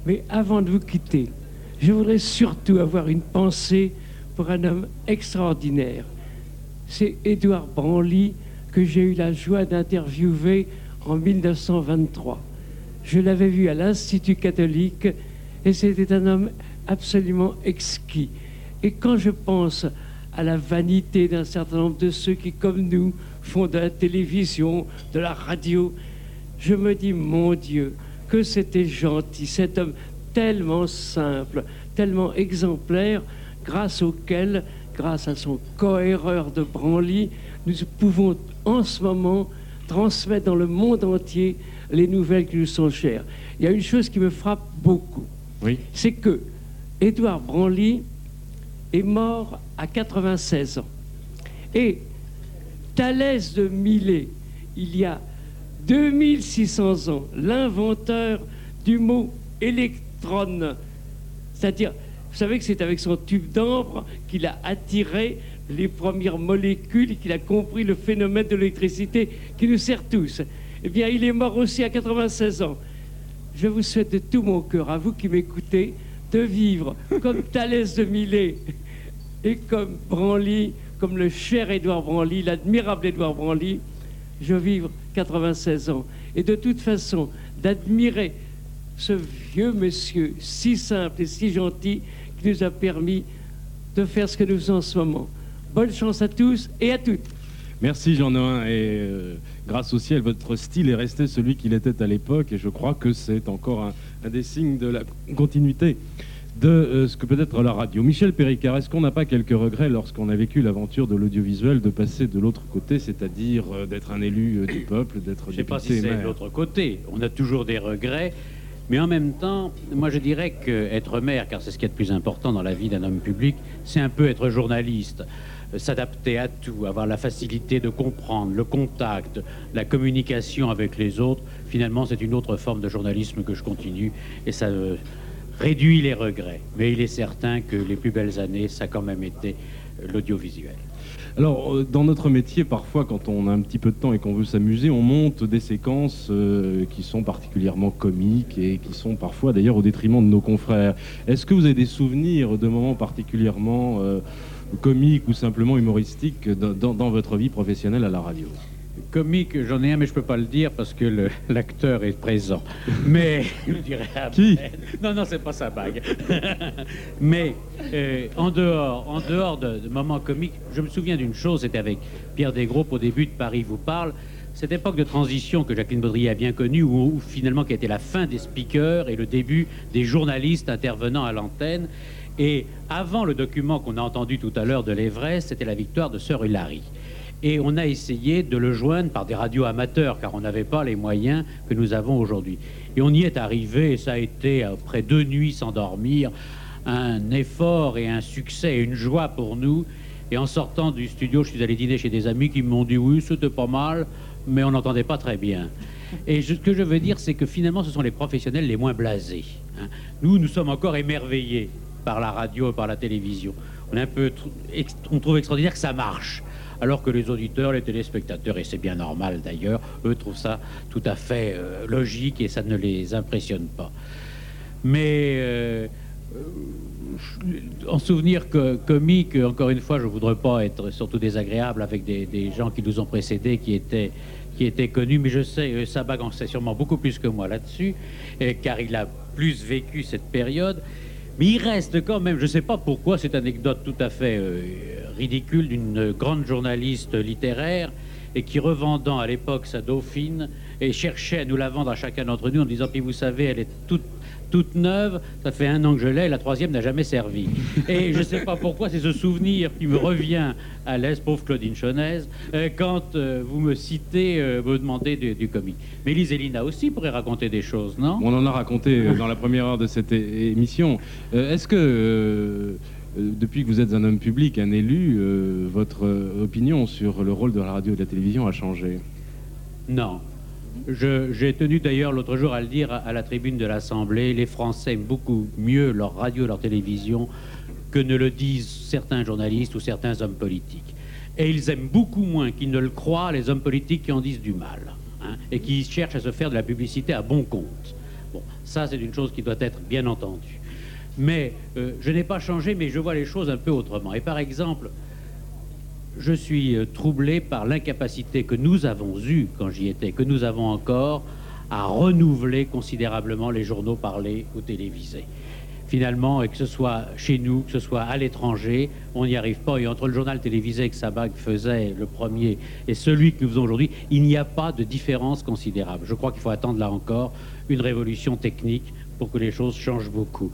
mais avant de vous quitter, je voudrais surtout avoir une pensée pour un homme extraordinaire. C'est Édouard Branly que j'ai eu la joie d'interviewer en 1923. Je l'avais vu à l'Institut catholique et c'était un homme absolument exquis. Et quand je pense à la vanité d'un certain nombre de ceux qui, comme nous, font de la télévision, de la radio, je me dis, mon Dieu, que c'était gentil, cet homme tellement simple, tellement exemplaire, grâce auquel, grâce à son cohéreur de Branly, nous pouvons en ce moment transmettre dans le monde entier les nouvelles qui nous sont chères. Il y a une chose qui me frappe beaucoup. Oui. C'est que Édouard Branly est mort à 96 ans. Et Thalès de Milet, il y a 2600 ans, l'inventeur du mot électron, c'est-à-dire, vous savez que c'est avec son tube d'ambre qu'il a attiré les premières molécules qu'il a compris le phénomène de l'électricité qui nous sert tous. Eh bien, il est mort aussi à 96 ans. Je vous souhaite de tout mon cœur, à vous qui m'écoutez, de vivre comme Thalès de Milet et comme Branly, comme le cher Édouard Branly, l'admirable Édouard Branly. Je vivre 96 ans. Et de toute façon, d'admirer ce vieux monsieur si simple et si gentil qui nous a permis de faire ce que nous faisons en ce moment. Bonne chance à tous et à toutes. Merci Jean Noin et euh, grâce au ciel, votre style est resté celui qu'il était à l'époque et je crois que c'est encore un, un des signes de la continuité de euh, ce que peut être la radio. Michel Péricard, est-ce qu'on n'a pas quelques regrets lorsqu'on a vécu l'aventure de l'audiovisuel de passer de l'autre côté, c'est-à-dire euh, d'être un élu euh, du peuple, d'être Je ne sais pas si c'est maire l'autre côté. On a toujours des regrets. Mais en même temps, moi je dirais qu'être maire, car c'est ce qui est de plus important dans la vie d'un homme public, c'est un peu être journaliste. Euh, S'adapter à tout, avoir la facilité de comprendre, le contact, la communication avec les autres. Finalement, c'est une autre forme de journalisme que je continue et ça euh, réduit les regrets. Mais il est certain que les plus belles années, ça a quand même été euh, l'audiovisuel. Alors, dans notre métier, parfois, quand on a un petit peu de temps et qu'on veut s'amuser, on monte des séquences qui sont particulièrement comiques et qui sont parfois d'ailleurs au détriment de nos confrères. Est-ce que vous avez des souvenirs de moments particulièrement comiques ou simplement humoristiques dans, votre vie professionnelle à la radio Comique, j'en ai un, mais je peux pas le dire parce que l'acteur est présent. Mais je dirais à Qui? Non, non, c'est pas sa bague. mais euh, en dehors, en dehors de, de moments comiques, je me souviens d'une chose. C'était avec Pierre Desgroupes au début de Paris vous parle. Cette époque de transition que Jacqueline Baudrier a bien connue, où, où finalement qui a été la fin des speakers et le début des journalistes intervenant à l'antenne. Et avant le document qu'on a entendu tout à l'heure de l'Everest, c'était la victoire de Sœur Hilary. Et on a essayé de le joindre par des radios amateurs, car on n'avait pas les moyens que nous avons aujourd'hui. Et on y est arrivé, et ça a été, après deux nuits sans dormir, un effort et un succès et une joie pour nous. Et en sortant du studio, je suis allé dîner chez des amis qui m'ont dit oui, c'était pas mal, mais on n'entendait pas très bien. Et ce que je veux dire, c'est que finalement, ce sont les professionnels les moins blasés. hein. Nous, nous sommes encore émerveillés par la radio et par la télévision. On, trouve extraordinaire que ça marche. Alors que les auditeurs, les téléspectateurs, et c'est bien normal d'ailleurs, eux trouvent ça tout à fait euh, logique et ça ne les impressionne pas. Mais euh, en souvenir que, comique, encore une fois, je voudrais pas être surtout désagréable avec des, gens qui nous ont précédés, qui étaient, qui étaient connus, mais je sais, euh, Sabag en sait sûrement beaucoup plus que moi là-dessus, car il a plus vécu cette période. Mais il reste quand même, je ne sais pas pourquoi, cette anecdote tout à fait euh, ridicule d'une grande journaliste littéraire et qui, revendant à l'époque sa dauphine, et cherchait à nous la vendre à chacun d'entre nous en disant, puis vous savez, elle est toute toute neuve, ça fait un an que je l'ai, la troisième n'a jamais servi. Et je ne sais pas pourquoi, c'est ce souvenir qui me revient à l'aise, pauvre Claudine Chonaise, euh, quand euh, vous me citez, euh, vous demandez du, du comique. Mais Lise et Lina aussi pourraient raconter des choses, non? On en a raconté dans la première heure de cette émission. Est-ce que, depuis que vous êtes un homme public, un élu, euh, votre opinion sur le rôle de la radio et de la télévision a changé? Non. J'ai tenu d'ailleurs l'autre jour à le dire à, à la tribune de l'Assemblée, les Français aiment beaucoup mieux leur radio, leur télévision que ne le disent certains journalistes ou certains hommes politiques. Et ils aiment beaucoup moins qu'ils ne le croient les hommes politiques qui en disent du mal hein, et qui cherchent à se faire de la publicité à bon compte. Bon, ça c'est une chose qui doit être bien entendue. Mais euh, je n'ai pas changé, mais je vois les choses un peu autrement. Et par exemple, je suis euh, troublé par l'incapacité que nous avons eue quand j'y étais, que nous avons encore, à renouveler considérablement les journaux parlés ou télévisés. Finalement, et que ce soit chez nous, que ce soit à l'étranger, on n'y arrive pas. Et entre le journal télévisé que Sabag faisait, le premier, et celui que nous faisons aujourd'hui, il n'y a pas de différence considérable. Je crois qu'il faut attendre là encore une révolution technique pour que les choses changent beaucoup.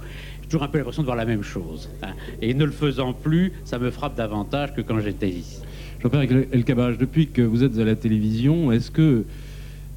J'ai toujours un peu l'impression de voir la même chose. hein. Et ne le faisant plus, ça me frappe davantage que quand j'étais ici. Jean-Pierre El Kabach, depuis que vous êtes à la télévision, est-ce que,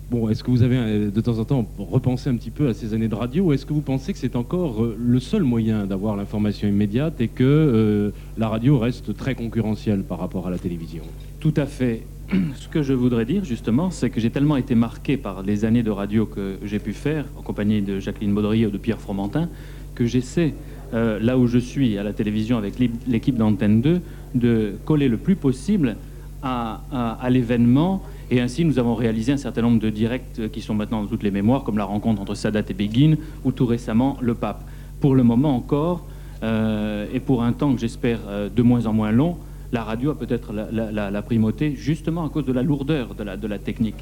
bon, est-ce que vous avez euh, de temps en temps repensé un petit peu à ces années de radio ou est-ce que vous pensez que c'est encore euh, le seul moyen d'avoir l'information immédiate et que euh, la radio reste très concurrentielle par rapport à la télévision? Tout à fait. Ce que je voudrais dire justement, c'est que j'ai tellement été marqué par les années de radio que j'ai pu faire en compagnie de Jacqueline Baudry ou de Pierre Fromentin, que j'essaie, euh, là où je suis à la télévision avec l'é- l'équipe d'Antenne 2, de coller le plus possible à, l'événement. Et ainsi, nous avons réalisé un certain nombre de directs euh, qui sont maintenant dans toutes les mémoires, comme la rencontre entre Sadat et Begin, ou tout récemment le pape. Pour le moment encore, euh, et pour un temps que j'espère de moins en moins long, la radio a peut-être la, primauté, justement à cause de la lourdeur de la technique.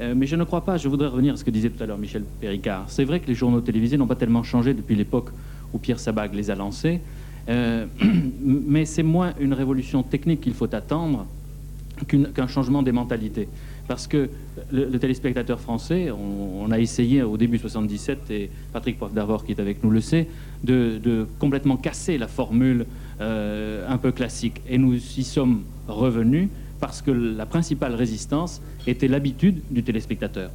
Euh, mais je ne crois pas, je voudrais revenir à ce que disait tout à l'heure Michel Péricard. C'est vrai que les journaux télévisés n'ont pas tellement changé depuis l'époque où Pierre Sabag les a lancés, euh, mais c'est moins une révolution technique qu'il faut attendre qu'un changement des mentalités. Parce que le, téléspectateur français, on, a essayé au début 77, et Patrick Poivre d'Arvor qui est avec nous le sait, de, de complètement casser la formule euh, un peu classique. Et nous y sommes revenus parce que la principale résistance était l'habitude du téléspectateur.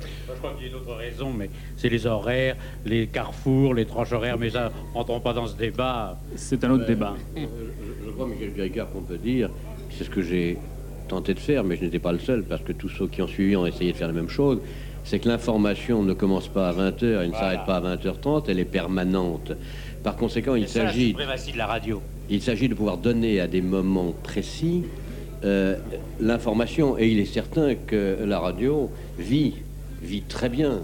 Je crois qu'il y a une autre raison, mais c'est les horaires, les carrefours, les tranches horaires, mais ça, rentrons pas dans ce débat. C'est un autre débat. Euh, je, je crois, Michel Péricard, qu'on peut dire, c'est ce que j'ai tenté de faire, mais je n'étais pas le seul, parce que tous ceux qui ont suivi ont essayé de faire la même chose, c'est que l'information ne commence pas à 20h, elle ne s'arrête pas à 20h30, elle est permanente. Par conséquent, il C'est ça, la s'agit... suprématie de la radio. Il s'agit de pouvoir donner à des moments précis euh, l'information. Et il est certain que la radio vit, vit très bien.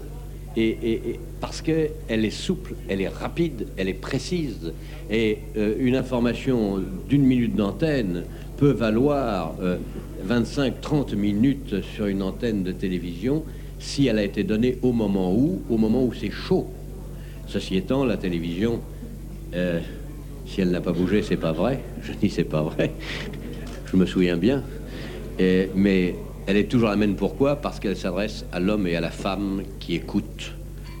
Et, parce qu'elle est souple, elle est rapide, elle est précise. Et euh, une information d'une minute d'antenne peut valoir 25-30 minutes sur une antenne de télévision si elle a été donnée au moment où, au moment où c'est chaud. Ceci étant, la télévision, euh, si elle n'a pas bougé, c'est pas vrai. Je dis c'est pas vrai. Je me souviens bien. Mais elle est toujours la même. Pourquoi? Parce qu'elle s'adresse à l'homme et à la femme qui écoutent.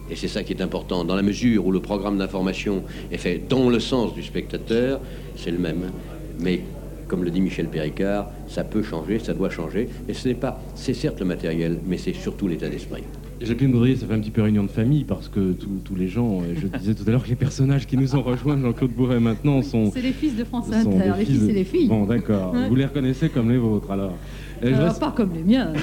Et c'est ça qui est important. Dans la mesure où le programme d'information est fait dans le sens du spectateur, c'est le même. Mais comme le dit Michel Péricard, ça peut changer, ça doit changer. Et ce n'est pas, c'est certes le matériel, mais c'est surtout l'état d'esprit. Jacqueline Baudrier, ça fait un petit peu réunion de famille parce que tous- les gens, je disais tout à l'heure que les personnages qui nous ont rejoints, Jean-Claude Bourret maintenant, sont. C'est les fils de des les fils et les filles. Bon, d'accord. Vous les reconnaissez comme les vôtres alors. Euh, Pas comme les miens, non.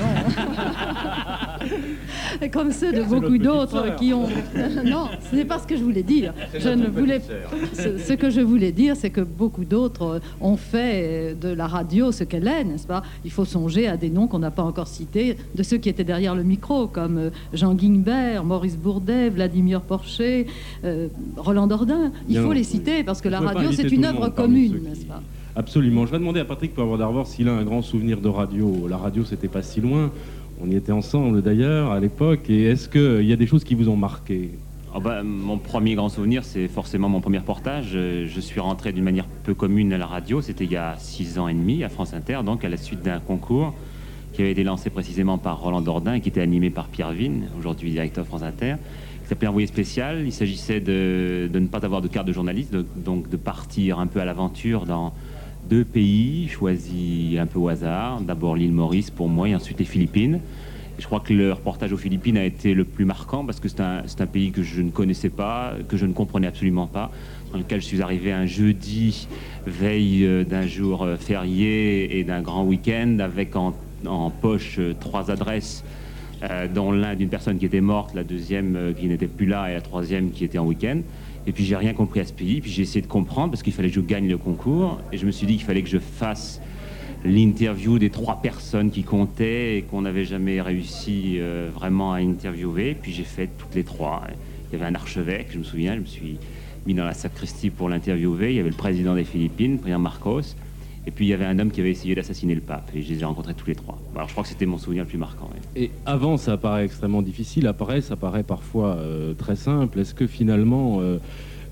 comme ceux de beaucoup d'autres qui ont. non, ce n'est pas ce que je voulais dire. Je ne voulais. Ce, ce que je voulais dire, c'est que beaucoup d'autres ont fait de la radio ce qu'elle est, n'est-ce pas? Il faut songer à des noms qu'on n'a pas encore cités, de ceux qui étaient derrière le micro, comme euh, Jean Guignebert, Maurice Bourdet, Vladimir Porcher, euh, Roland Dordain. Il faut les citer parce que la radio, c'est une œuvre commune, n'est-ce pas? Absolument. Je vais demander à Patrick Poivre d'Arvor s'il a un grand souvenir de radio. La radio, c'était pas si loin. On y était ensemble d'ailleurs à l'époque. Et est-ce qu'il y a des choses qui vous ont marqué? Oh bah, mon premier grand souvenir, c'est forcément mon premier reportage. Euh, Je suis rentré d'une manière peu commune à la radio. C'était il y a six ans et demi à France Inter, donc à la suite d'un concours qui avait été lancé précisément par Roland Dordain et qui était animé par Pierre Vigne, aujourd'hui directeur France Inter, qui s'appelait Envoyé spécial. Il s'agissait de, ne pas avoir de carte de journaliste, donc de partir un peu à l'aventure dans deux pays choisis un peu au hasard. D'abord l'île Maurice pour moi et ensuite les Philippines. Je crois que le reportage aux Philippines a été le plus marquant parce que c'est un, pays que je ne connaissais pas, que je ne comprenais absolument pas, dans lequel je suis arrivé un jeudi, veille euh, d'un jour euh, férié et d'un grand week-end, avec en, poche euh, trois adresses, dont l'un d'une personne qui était morte, la deuxième qui n'était plus là et la troisième qui était en week-end. Et puis j'ai rien compris à ce pays, puis j'ai essayé de comprendre parce qu'il fallait que je gagne le concours, et je me suis dit qu'il fallait que je fasse l'interview des trois personnes qui comptaient et qu'on n'avait jamais réussi euh, vraiment à interviewer. Puis j'ai fait toutes les trois. Il y avait un archevêque, je me souviens, je me suis mis dans la sacristie pour l'interviewer. Il y avait le président des Philippines, président Marcos. Et puis il y avait un homme qui avait essayé d'assassiner le pape. Et je les ai rencontrés tous les trois. Alors je crois que c'était mon souvenir le plus marquant. ouais. Et avant, ça paraît extrêmement difficile. Après, ça paraît parfois euh, très simple. Est-ce que finalement, euh,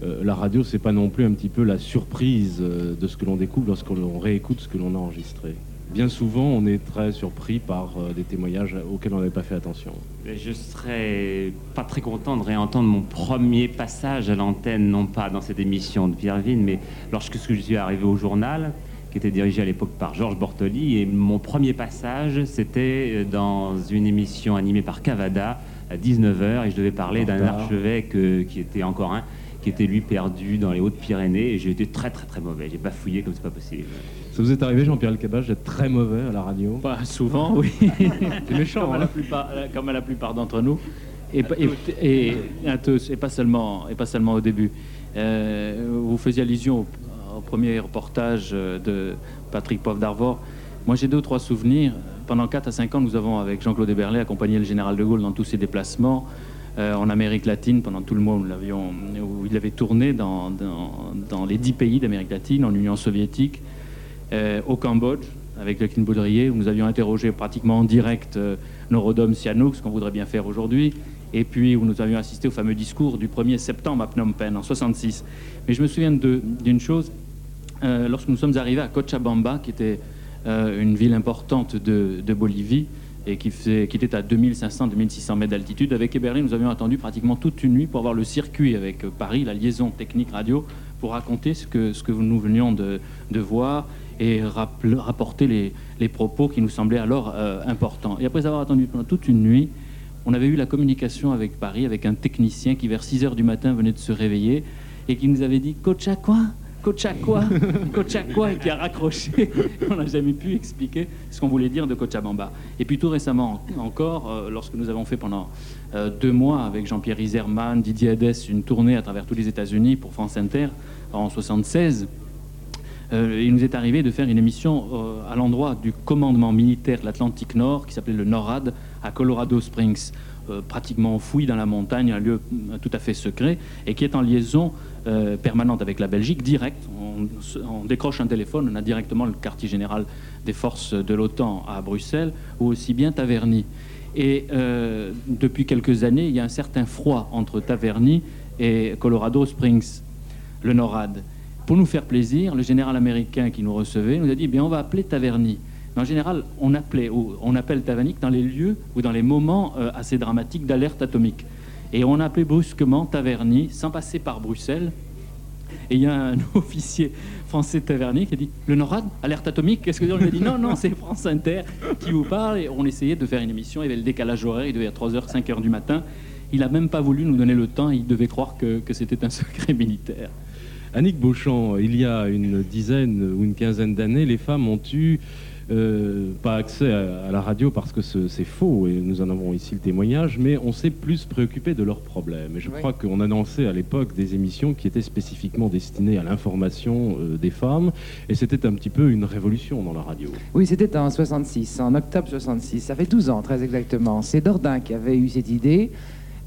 euh, la radio, c'est pas non plus un petit peu la surprise de ce que l'on découvre lorsqu'on réécoute ce que l'on a enregistré? Bien souvent, on est très surpris par des témoignages auxquels on n'avait pas fait attention. Je serais pas très content de réentendre mon premier passage à l'antenne, non pas dans cette émission de Pierre Vigne, mais lorsque je suis arrivé au journal, qui était dirigé à l'époque par Georges Bortoli, et mon premier passage, c'était dans une émission animée par Cavada à 19h, et je devais parler d'un archevêque euh, qui était encore un, qui était lui perdu dans les Hautes-Pyrénées, et j'ai été très très très mauvais, j'ai bafouillé comme c'est pas possible. Ça vous est arrivé, Jean-Pierre Elkabbach, d'être très mauvais à la radio? Pas souvent, oui. C'est méchant, comme, à hein. la plupart, comme à la plupart d'entre nous. Et, pas- et, et- à tous, et pas seulement, et pas seulement au début. Euh, vous faisiez allusion au, premier reportage euh, de Patrick Poivre d'Arvor. Moi, j'ai deux ou trois souvenirs. Pendant 4 à 5 ans, nous avons, avec Jean-Claude Eberlé, accompagné le général de Gaulle dans tous ses déplacements. euh, en Amérique latine, pendant tout le mois où, il avait tourné dans, les 10 pays d'Amérique latine, en Union soviétique, euh, au Cambodge, avec Jacqueline Baudrier, où nous avions interrogé pratiquement en direct euh, Norodom Sihanouk, ce qu'on voudrait bien faire aujourd'hui, et puis où nous avions assisté au fameux discours du 1er septembre à Phnom Penh en 66. Mais je me souviens d'une chose, euh, lorsque nous sommes arrivés à Cochabamba, qui était euh, une ville importante de, Bolivie, et qui, était à 2500-2600 mètres d'altitude, avec Eberlin, nous avions attendu pratiquement toute une nuit pour avoir le circuit avec euh, Paris, la liaison technique radio, pour raconter ce que, nous venions de, voir et rapporter les, propos qui nous semblaient alors importants. Et après avoir attendu pendant toute une nuit, on avait eu la communication avec Paris, avec un technicien qui, vers 6 heures du matin, venait de se réveiller et qui nous avait dit Coach quoi? Coach quoi Coach quoi? Et qui a raccroché. on n'a jamais pu expliquer ce qu'on voulait dire de Cochabamba. Et puis tout récemment encore, euh, lorsque nous avons fait pendant euh, deux mois avec Jean-Pierre Iserman, Didier Hadès, une tournée à travers tous les États-Unis pour France Inter en 76, euh, il nous est arrivé de faire une émission à l'endroit du commandement militaire de l'Atlantique Nord qui s'appelait le NORAD à Colorado Springs, euh, pratiquement enfoui dans la montagne, un lieu tout à fait secret et qui est en liaison euh, permanente avec la Belgique, direct. On, se- on décroche un téléphone, on a directement le quartier général des forces de l'OTAN à Bruxelles ou aussi bien Taverny. Et euh, depuis quelques années, il y a un certain froid entre Taverny et Colorado Springs, le NORAD. Pour nous faire plaisir, le général américain qui nous recevait nous a dit, bien, on va appeler Taverny. En général, on, appelait, ou on appelle Taverny que dans les lieux ou dans les moments euh, assez dramatiques d'alerte atomique. Et on a appelé brusquement Taverny, sans passer par Bruxelles, Et il y a un officier français tavernier qui a dit Le NORAD, alerte atomique Qu'est-ce que on lui a dit? Non, non, c'est France Inter qui vous parle. Et on essayait de faire une émission. Il y avait le décalage horaire, il devait être 3h, 5h du matin. Il n'a même pas voulu nous donner le temps. Il devait croire que, que c'était un secret militaire. Annick Beauchamp, il y a une dizaine ou une quinzaine d'années, les femmes ont eu euh, pas accès à, à la radio parce que ce- c'est faux et nous en avons ici le témoignage, mais on s'est plus préoccupé de leurs problèmes. Et je Oui. crois qu'on annonçait à l'époque des émissions qui étaient spécifiquement destinées à l'information euh, des femmes et c'était un petit peu une révolution dans la radio. Oui, c'était en 66, en octobre 66. Ça fait 12 ans, très exactement. C'est Dordain qui avait eu cette idée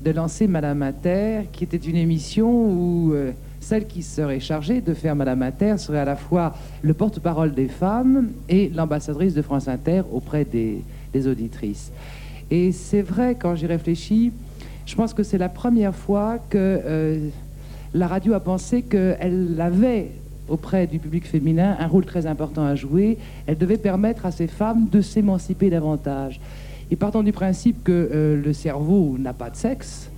de lancer Madame Inter, qui était une émission où euh, celle qui serait chargée de faire Madame Inter serait à la fois le porte-parole des femmes et l'ambassadrice de France Inter auprès des, auditrices. Et c'est vrai, quand j'y réfléchis, je pense que c'est la première fois que euh, la radio a pensé qu'elle avait auprès du public féminin un rôle très important à jouer. Elle devait permettre à ces femmes de s'émanciper davantage. Et partant du principe que euh, le cerveau n'a pas de sexe,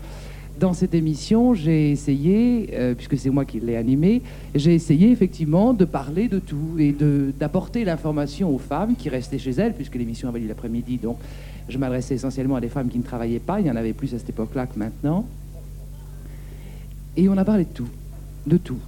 dans cette émission, j'ai essayé, euh, puisque c'est moi qui l'ai animée, j'ai essayé effectivement de parler de tout et d'apporter l'information aux femmes qui restaient chez elles, puisque l'émission avait lieu l'après-midi. Donc, je m'adressais essentiellement à des femmes qui ne travaillaient pas. Il y en avait plus à cette époque-là que maintenant. Et on a parlé de tout, de tout.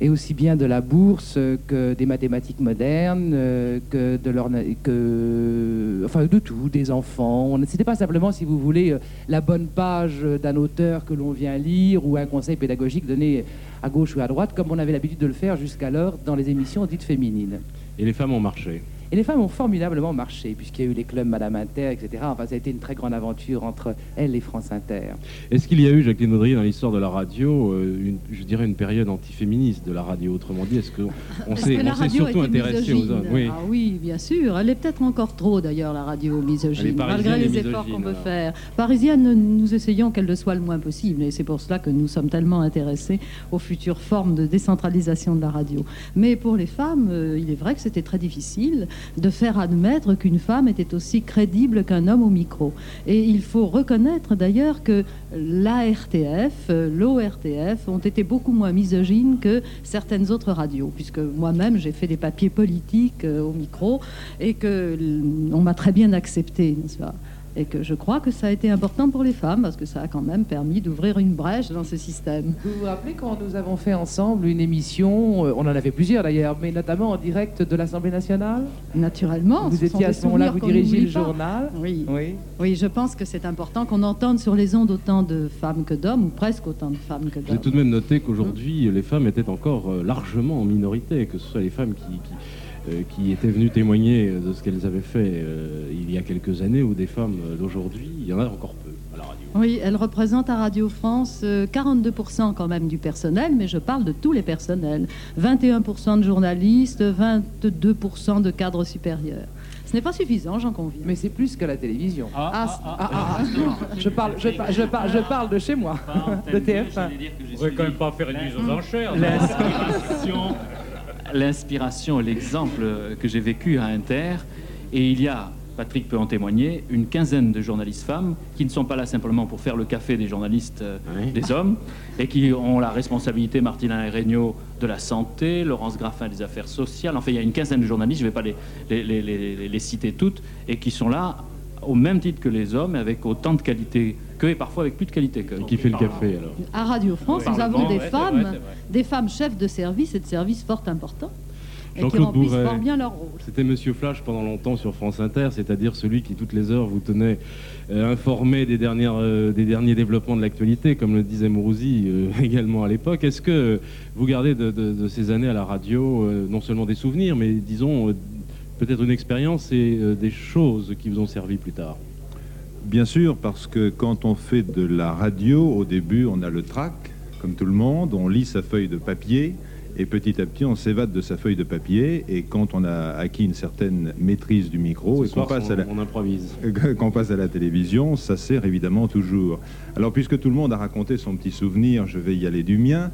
Et aussi bien de la bourse que des mathématiques modernes, euh, que de leur, que, de tout, des enfants. C'était pas simplement, si vous voulez, euh, la bonne page d'un auteur que l'on vient lire ou un conseil pédagogique donné à gauche ou à droite, comme on avait l'habitude de le faire jusqu'alors dans les émissions dites féminines. Et les femmes ont marché. Et les femmes ont formidablement marché, puisqu'il y a eu les clubs Madame Inter, etc. Enfin, ça a été une très grande aventure entre elles et France Inter. Est-ce qu'il y a eu, Jacqueline Audry, dans l'histoire de la radio, euh, une, je dirais une période antiféministe de la radio? Autrement dit, est-ce qu'on s'est que la on s'est radio surtout intéressé aux misogyne hommes? Oui. Ah oui, bien sûr. Elle est peut-être encore trop d'ailleurs, la radio misogyne, malgré les efforts qu'on peut alors. faire. Parisienne, nous essayons qu'elle le soit le moins possible. Et c'est pour cela que nous sommes tellement intéressés aux futures formes de décentralisation de la radio. Mais pour les femmes, euh, il est vrai que c'était très difficile de faire admettre qu'une femme était aussi crédible qu'un homme au micro. Et il faut reconnaître d'ailleurs que l'ARTF, euh, l'ORTF ont été beaucoup moins misogynes que certaines autres radios, puisque moi-même j'ai fait des papiers politiques euh, au micro et que on m'a très bien accepté, et que je crois que ça a été important pour les femmes parce que ça a quand même permis d'ouvrir une brèche dans ce système. Vous vous rappelez quand nous avons fait ensemble une émission, euh, on en a fait plusieurs d'ailleurs, mais notamment en direct de l'Assemblée nationale Naturellement. Vous ce sont étiez à ce moment-là, vous dirigez le journal Oui. Oui. Oui, je pense que c'est important qu'on entende sur les ondes autant de femmes que d'hommes, ou presque autant de femmes que J'ai d'hommes. tout de même noté qu'aujourd'hui, les femmes étaient encore euh, largement en minorité, que ce soit les femmes qui, qui, qui étaient venues témoigner euh, de ce qu'elles avaient fait euh, il y a quelques années, ou des femmes euh, d'aujourd'hui, il y en a encore peu à la radio. Oui, elle représente à Radio France euh, 42% quand même du personnel, mais je parle de tous les personnels. 21% de journalistes, 22% de cadres supérieurs. Ce n'est pas suffisant, j'en conviens. Mais c'est plus que la télévision. Ah, Ah, ah, ah. Je, parle, je, par- je, par- je parle de chez moi, de TF1. On pourrait quand même pas faire une mise aux enchères. L'inspiration, et l'exemple que j'ai vécu à Inter. Et il y a, Patrick peut en témoigner, une quinzaine de journalistes femmes qui ne sont pas là simplement pour faire le café des journalistes euh, des hommes et qui ont la responsabilité, Martina Regnault, de la santé, Laurence Graffin des affaires sociales. Enfin, il y a une quinzaine de journalistes, je ne vais pas les, les, les- les- les citer toutes, et qui sont là au même titre que les hommes, avec autant de qualité qu'eux et parfois avec plus de qualité. Qui fait le café alors À Radio France, Oui. nous avons des femmes, des femmes chefs de service et de services fort importants et qui Jean-Claude remplissent Bourret. fort bien leur rôle. C'était Monsieur Flash pendant longtemps sur France Inter, c'est-à-dire celui qui toutes les heures vous tenait euh, informé des, dernières, euh, des derniers développements de l'actualité, comme le disait Mourouzi euh, également à l'époque. Est-ce que vous gardez de, de- de ces années à la radio euh, non seulement des souvenirs, mais disons euh, peut-être une expérience et euh, des choses qui vous ont servi plus tard? Bien sûr, parce que quand on fait de la radio, au début, on a le trac, comme tout le monde, on lit sa feuille de papier, et petit à petit, on s'évade de sa feuille de papier, et quand on a acquis une certaine maîtrise du micro, Ce et qu'on passe, on- à la... on improvise. qu'on passe à la télévision, ça sert évidemment toujours. Alors, puisque tout le monde a raconté son petit souvenir, je vais y aller du mien.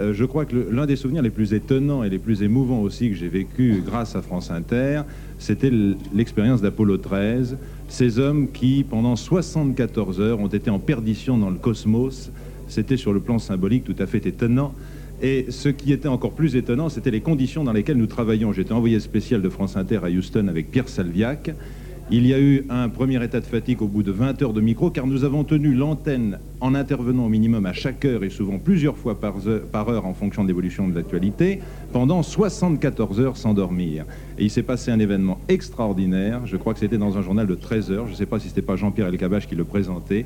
Euh, je crois que le- l'un des souvenirs les plus étonnants et les plus émouvants aussi que j'ai vécu grâce à France Inter, c'était l'expérience d'Apollo 13. Ces hommes qui, pendant 74 heures, ont été en perdition dans le cosmos. C'était sur le plan symbolique tout à fait étonnant. Et ce qui était encore plus étonnant, c'était les conditions dans lesquelles nous travaillions. J'étais envoyé spécial de France Inter à Houston avec Pierre Salviac. Il y a eu un premier état de fatigue au bout de 20 heures de micro, car nous avons tenu l'antenne en intervenant au minimum à chaque heure et souvent plusieurs fois par heure, en fonction de l'évolution de l'actualité, pendant 74 heures sans dormir. Et il s'est passé un événement extraordinaire. Je crois que c'était dans un journal de 13 heures. Je ne sais pas si c'était pas Jean-Pierre Elkabach qui le présentait.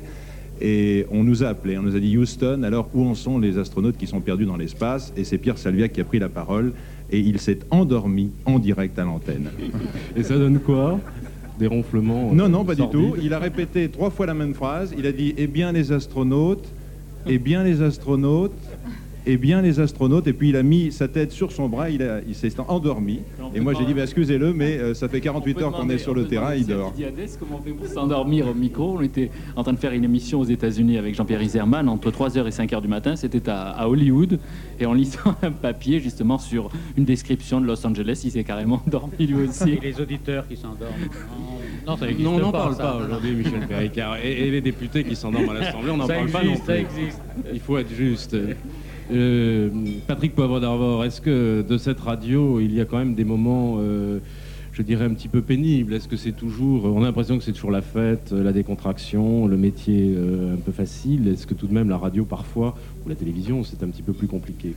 Et on nous a appelés, on nous a dit Houston, alors où en sont les astronautes qui sont perdus dans l'espace? Et c'est Pierre Salviac qui a pris la parole et il s'est endormi en direct à l'antenne. Et ça donne quoi? Des ronflements euh, Non, non, pas du tout. Il a répété trois fois la même phrase. Il a dit Eh bien, les astronautes, eh bien, les astronautes, eh bien, les astronautes. Et puis, il a mis sa tête sur son bras, il, a- il s'est endormi. Et moi, j'ai dit bah, Excusez-le, mais euh, ça fait 48 heures qu'on est sur le terrain, il dort. Diadès, comment on fait pour s'endormir au micro? On était en train de faire une émission aux États-Unis avec Jean-Pierre Iserman entre 3h et 5h du matin. C'était à, à Hollywood. Et en lisant un papier justement sur une description de Los Angeles, il s'est carrément endormi lui aussi. Et les auditeurs qui s'endorment. Non, ça existe Non, on n'en parle ça. pas aujourd'hui, Michel Péricard. Et, et les députés qui s'endorment à l'Assemblée, on n'en Ça parle pas non ça plus. existe. Il faut être juste. Euh, Patrick Poivre d'Arvor, est-ce que de cette radio, il y a quand même des moments, euh, je dirais, un petit peu pénibles? Est-ce que c'est toujours. On a l'impression que c'est toujours la fête, euh, la décontraction, le métier un peu facile? Est-ce que tout de même la radio, parfois, ou la télévision, c'est un petit peu plus compliqué?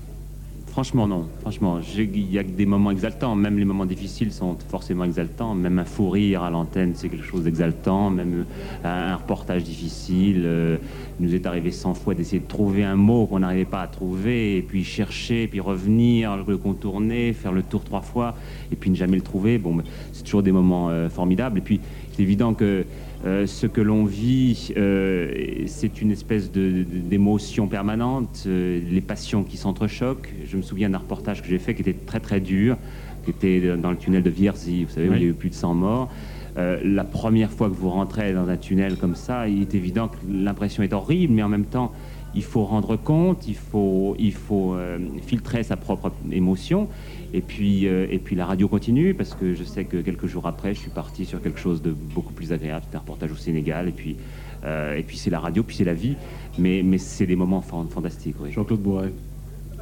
Franchement, non. Franchement, il y a des moments exaltants. Même les moments difficiles sont forcément exaltants. Même un fou rire à l'antenne, c'est quelque chose d'exaltant. Même un reportage difficile. Il nous est arrivé 100 fois d'essayer de trouver un mot qu'on n'arrivait pas à trouver, et puis chercher, puis revenir, le contourner, faire le tour trois fois, et puis ne jamais le trouver. Bon, c'est toujours des moments euh, formidables. Et puis, c'est évident que euh, ce que l'on vit, euh, c'est une espèce de- de- d'émotion permanente, les passions qui s'entrechoquent. Je me souviens d'un reportage que j'ai fait qui était très très dur, qui était dans le tunnel de Vierzy, vous savez, où il y a eu plus de 100 morts. Euh, la première fois que vous rentrez dans un tunnel comme ça, il est évident que l'impression est horrible, mais en même temps, il faut rendre compte, il faut, il faut euh, filtrer sa propre émotion. Et puis, euh, et puis la radio continue, parce que je sais que quelques jours après, je suis parti sur quelque chose de beaucoup plus agréable. C'était un reportage au Sénégal, et puis, euh, et puis c'est la radio, puis c'est la vie. Mais, mais c'est des moments fan- fantastiques. Oui. Jean-Claude Bourret.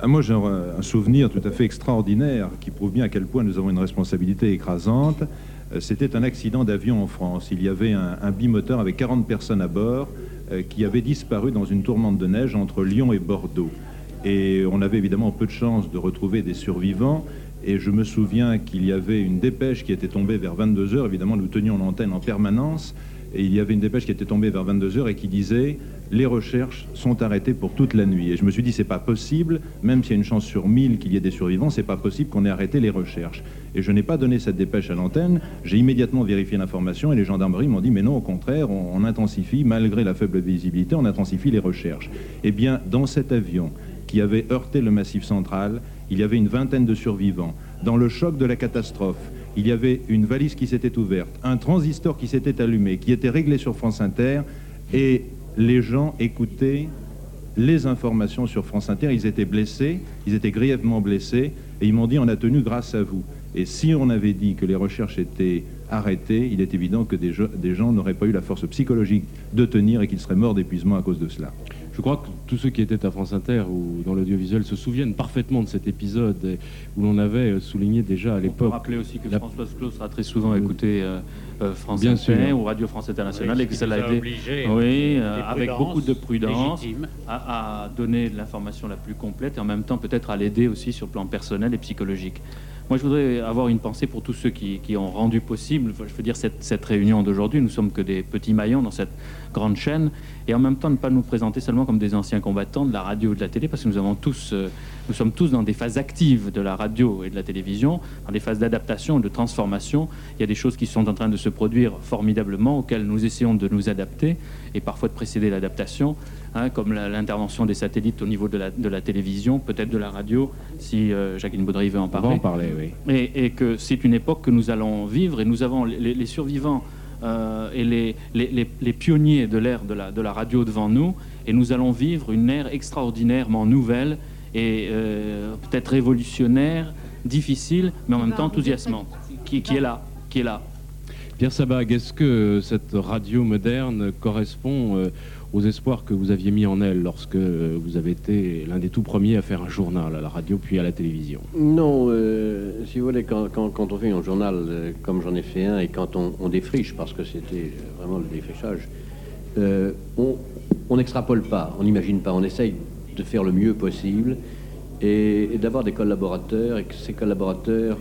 Ah, moi, j'ai un souvenir tout à fait extraordinaire qui prouve bien à quel point nous avons une responsabilité écrasante. C'était un accident d'avion en France. Il y avait un, bimoteur avec 40 personnes à bord euh, qui avait disparu dans une tourmente de neige entre Lyon et Bordeaux. Et on avait évidemment peu de chance de retrouver des survivants. Et je me souviens qu'il y avait une dépêche qui était tombée vers 22 heures. Évidemment, nous tenions l'antenne en permanence. Et il y avait une dépêche qui était tombée vers 22 heures et qui disait les recherches sont arrêtées pour toute la nuit. Et je me suis dit c'est pas possible, même s'il y a une chance sur 1000 qu'il y ait des survivants, c'est pas possible qu'on ait arrêté les recherches. Et je n'ai pas donné cette dépêche à l'antenne. J'ai immédiatement vérifié l'information et les gendarmeries m'ont dit mais non, au contraire, on, on intensifie malgré la faible visibilité, on intensifie les recherches. Eh bien, dans cet avion qui avait heurté le massif central, il y avait une vingtaine de survivants. Dans le choc de la catastrophe, il y avait une valise qui s'était ouverte, un transistor qui s'était allumé, qui était réglé sur France Inter, et les gens écoutaient les informations sur France Inter. Ils étaient blessés, ils étaient grièvement blessés, et ils m'ont dit on a tenu grâce à vous. Et si on avait dit que les recherches étaient arrêtées, il est évident que des, gens n'auraient pas eu la force psychologique de tenir et qu'ils seraient morts d'épuisement à cause de cela. Je crois que tous ceux qui étaient à France Inter ou dans l'audiovisuel se souviennent parfaitement de cet épisode et- où l'on avait euh, souligné déjà à On peut l'époque. rappeler aussi que la- Françoise Claus a très souvent écouté euh, euh, France Bien Inter sûr. ou Radio France Internationale Oui, et que ce ça qui l'a nous a été oui, euh, avec beaucoup de prudence à, à donner l'information la plus complète et en même temps peut-être à l'aider aussi sur le plan personnel et psychologique. Moi, je voudrais avoir une pensée pour tous ceux qui, ont rendu possible, je veux dire, cette, cette réunion d'aujourd'hui. Nous sommes que des petits maillons dans cette grande chaîne, et en même temps ne pas nous présenter seulement comme des anciens combattants de la radio ou de la télé, parce que nous euh, nous sommes tous dans des phases actives de la radio et de la télévision, dans des phases d'adaptation, de transformation. Il y a des choses qui sont en train de se produire formidablement, auxquelles nous essayons de nous adapter, et parfois de précéder l'adaptation, hein, comme l'intervention des satellites au niveau de la, de la télévision, peut-être de la radio, si euh, Jacqueline Baudry veut en On va parler en parler, oui. et, et que c'est une époque que nous allons vivre et nous avons les, les survivants euh, et les, les- les- les pionniers de l'ère de la, de la radio devant nous et nous allons vivre une ère extraordinairement nouvelle et euh, peut-être révolutionnaire, difficile, mais en même temps enthousiasmante, qui, qui est là, qui est là. Pierre Sabag, est-ce que cette radio moderne correspond euh, aux espoirs que vous aviez mis en elle lorsque euh, vous avez été l'un des tout premiers à faire un journal à la radio puis à la télévision. Non, euh, si vous voulez, quand, on fait un journal euh, comme j'en ai fait un et quand on, défriche, parce que c'était vraiment le défrichage, euh, on on n'extrapole pas, on n'imagine pas, on essaye de faire le mieux possible et, et d'avoir des collaborateurs et que ces collaborateurs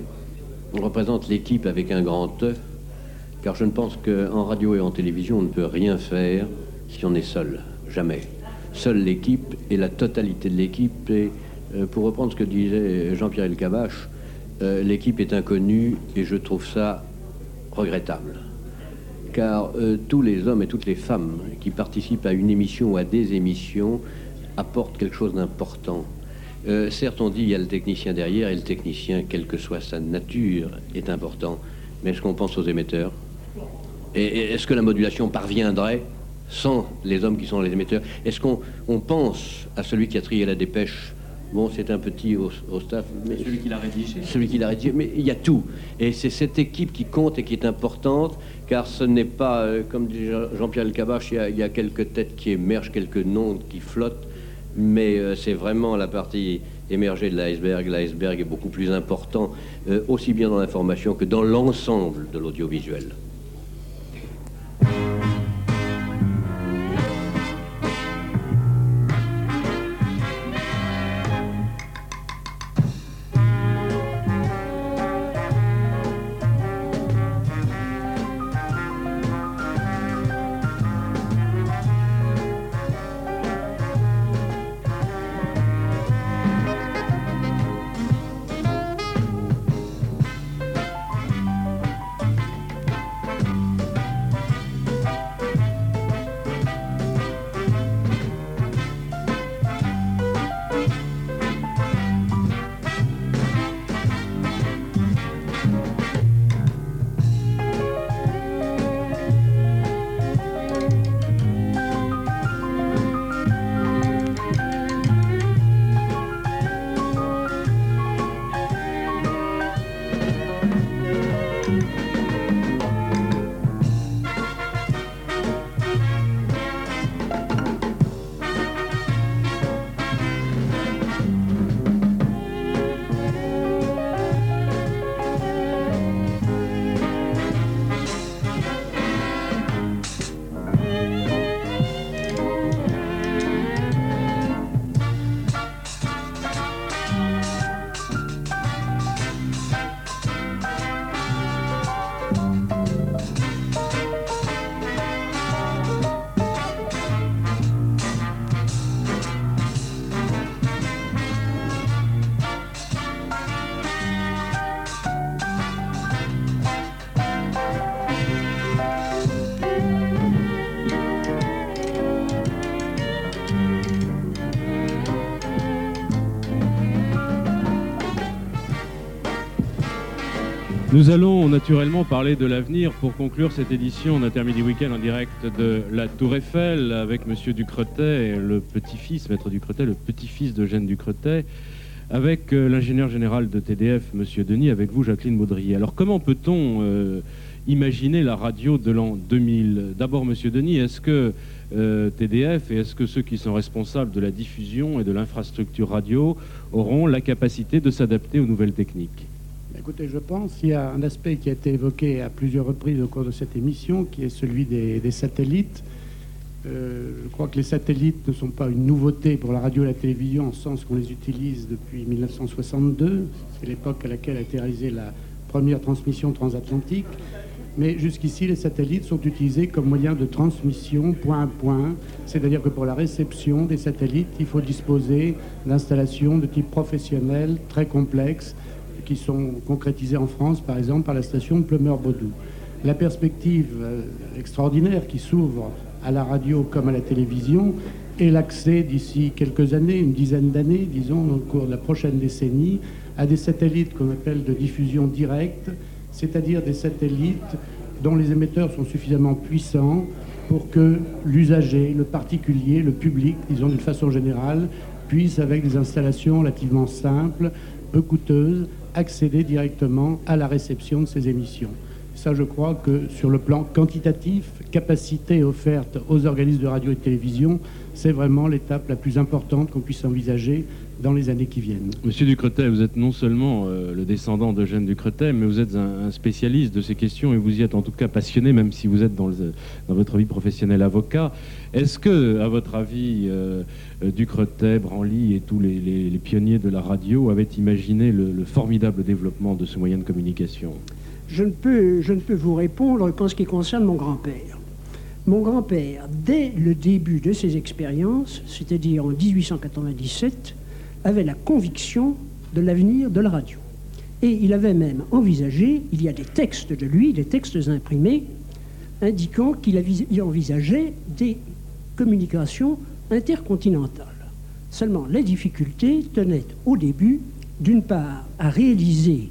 représentent l'équipe avec un grand E, car je ne pense qu'en radio et en télévision, on ne peut rien faire si on est seul, jamais. Seule l'équipe et la totalité de l'équipe. Et euh, pour reprendre ce que disait Jean-Pierre Elkabach, euh, l'équipe est inconnue et je trouve ça regrettable. Car euh, tous les hommes et toutes les femmes qui participent à une émission ou à des émissions apportent quelque chose d'important. Euh, certes, on dit il y a le technicien derrière et le technicien, quelle que soit sa nature, est important. Mais est-ce qu'on pense aux émetteurs? Et et est-ce que la modulation parviendrait? Sans les hommes qui sont les émetteurs Est-ce qu'on on pense à celui qui a trié la dépêche? Bon, c'est un petit au, au staff. Mais Celui qui l'a rédigé. Celui qui l'a rédigé. Mais il y a tout. Et c'est cette équipe qui compte et qui est importante, car ce n'est pas, euh, comme dit Jean- Jean-Pierre Elkabbach, il y, a, il y a quelques têtes qui émergent, quelques noms qui flottent, mais euh, c'est vraiment la partie émergée de l'iceberg. L'iceberg est beaucoup plus important, euh, aussi bien dans l'information que dans l'ensemble de l'audiovisuel. Nous allons naturellement parler de l'avenir. Pour conclure cette édition d'Intermidi Week-end en direct de la Tour Eiffel avec Monsieur Ducretet, le petit-fils, Maître Ducretet, le petit-fils d'Eugène Ducretet, avec euh, l'ingénieur général de TDF, Monsieur Denis, avec vous, Jacqueline Baudrier. Alors comment peut-on euh, imaginer la radio de l'an 2000 D'abord, Monsieur Denis, est-ce que euh, TDF et est-ce que ceux qui sont responsables de la diffusion et de l'infrastructure radio auront la capacité de s'adapter aux nouvelles techniques? Écoutez, je pense qu'il y a un aspect qui a été évoqué à plusieurs reprises au cours de cette émission, qui est celui des, satellites. Euh, je crois que les satellites ne sont pas une nouveauté pour la radio et la télévision, en sens qu'on les utilise depuis 1962. C'est l'époque à laquelle a été réalisée la première transmission transatlantique. Mais jusqu'ici, les satellites sont utilisés comme moyen de transmission point à point. C'est-à-dire que pour la réception des satellites, il faut disposer d'installations de type professionnel très complexes qui sont concrétisées en France, par exemple, par la station Plumeur-Baudou. La perspective euh, extraordinaire qui s'ouvre à la radio comme à la télévision est l'accès d'ici quelques années, une dizaine d'années, disons, au cours de la prochaine décennie, à des satellites qu'on appelle de diffusion directe, c'est-à-dire des satellites dont les émetteurs sont suffisamment puissants pour que l'usager, le particulier, le public, disons d'une façon générale, puisse, avec des installations relativement simples, peu coûteuses, accéder directement à la réception de ces émissions. ça, je crois que sur le plan quantitatif, capacité offerte aux organismes de radio et de télévision, c'est vraiment l'étape la plus importante qu'on puisse envisager dans les années qui viennent. Monsieur Ducretet, vous êtes non seulement euh, le descendant d'Eugène Ducretet, mais vous êtes un, un spécialiste de ces questions et vous y êtes en tout cas passionné, même si vous êtes dans, le- dans votre vie professionnelle avocat. Est-ce que, à votre avis, euh, Ducretet, Branly et tous les, les- les pionniers de la radio avaient imaginé le, le formidable développement de ce moyen de communication? Je ne, peux, je ne peux vous répondre qu'en ce qui concerne mon grand-père. Mon grand-père, dès le début de ses expériences, c'est-à-dire en 1897, avait la conviction de l'avenir de la radio. Et il avait même envisagé, il y a des textes de lui, des textes imprimés, indiquant qu'il envisageait des communications intercontinentales. Seulement, les difficultés tenaient au début, d'une part, à réaliser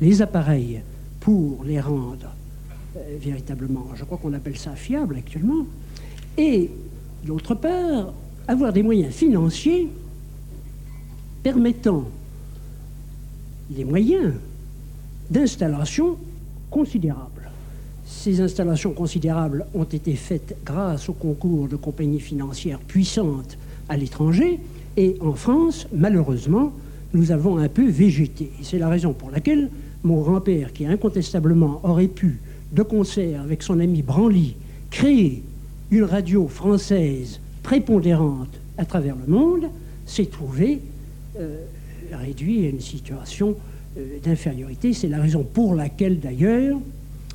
les appareils pour les rendre euh, véritablement, je crois qu'on appelle ça fiable actuellement, et d'autre part, avoir des moyens financiers permettant les moyens d'installation considérables. Ces installations considérables ont été faites grâce au concours de compagnies financières puissantes à l'étranger et en France, malheureusement, nous avons un peu végété. C'est la raison pour laquelle mon grand-père, qui incontestablement aurait pu, de concert avec son ami Branly, créer une radio française prépondérante à travers le monde, s'est trouvé réduit à une situation euh, d'infériorité. C'est la raison pour laquelle, d'ailleurs,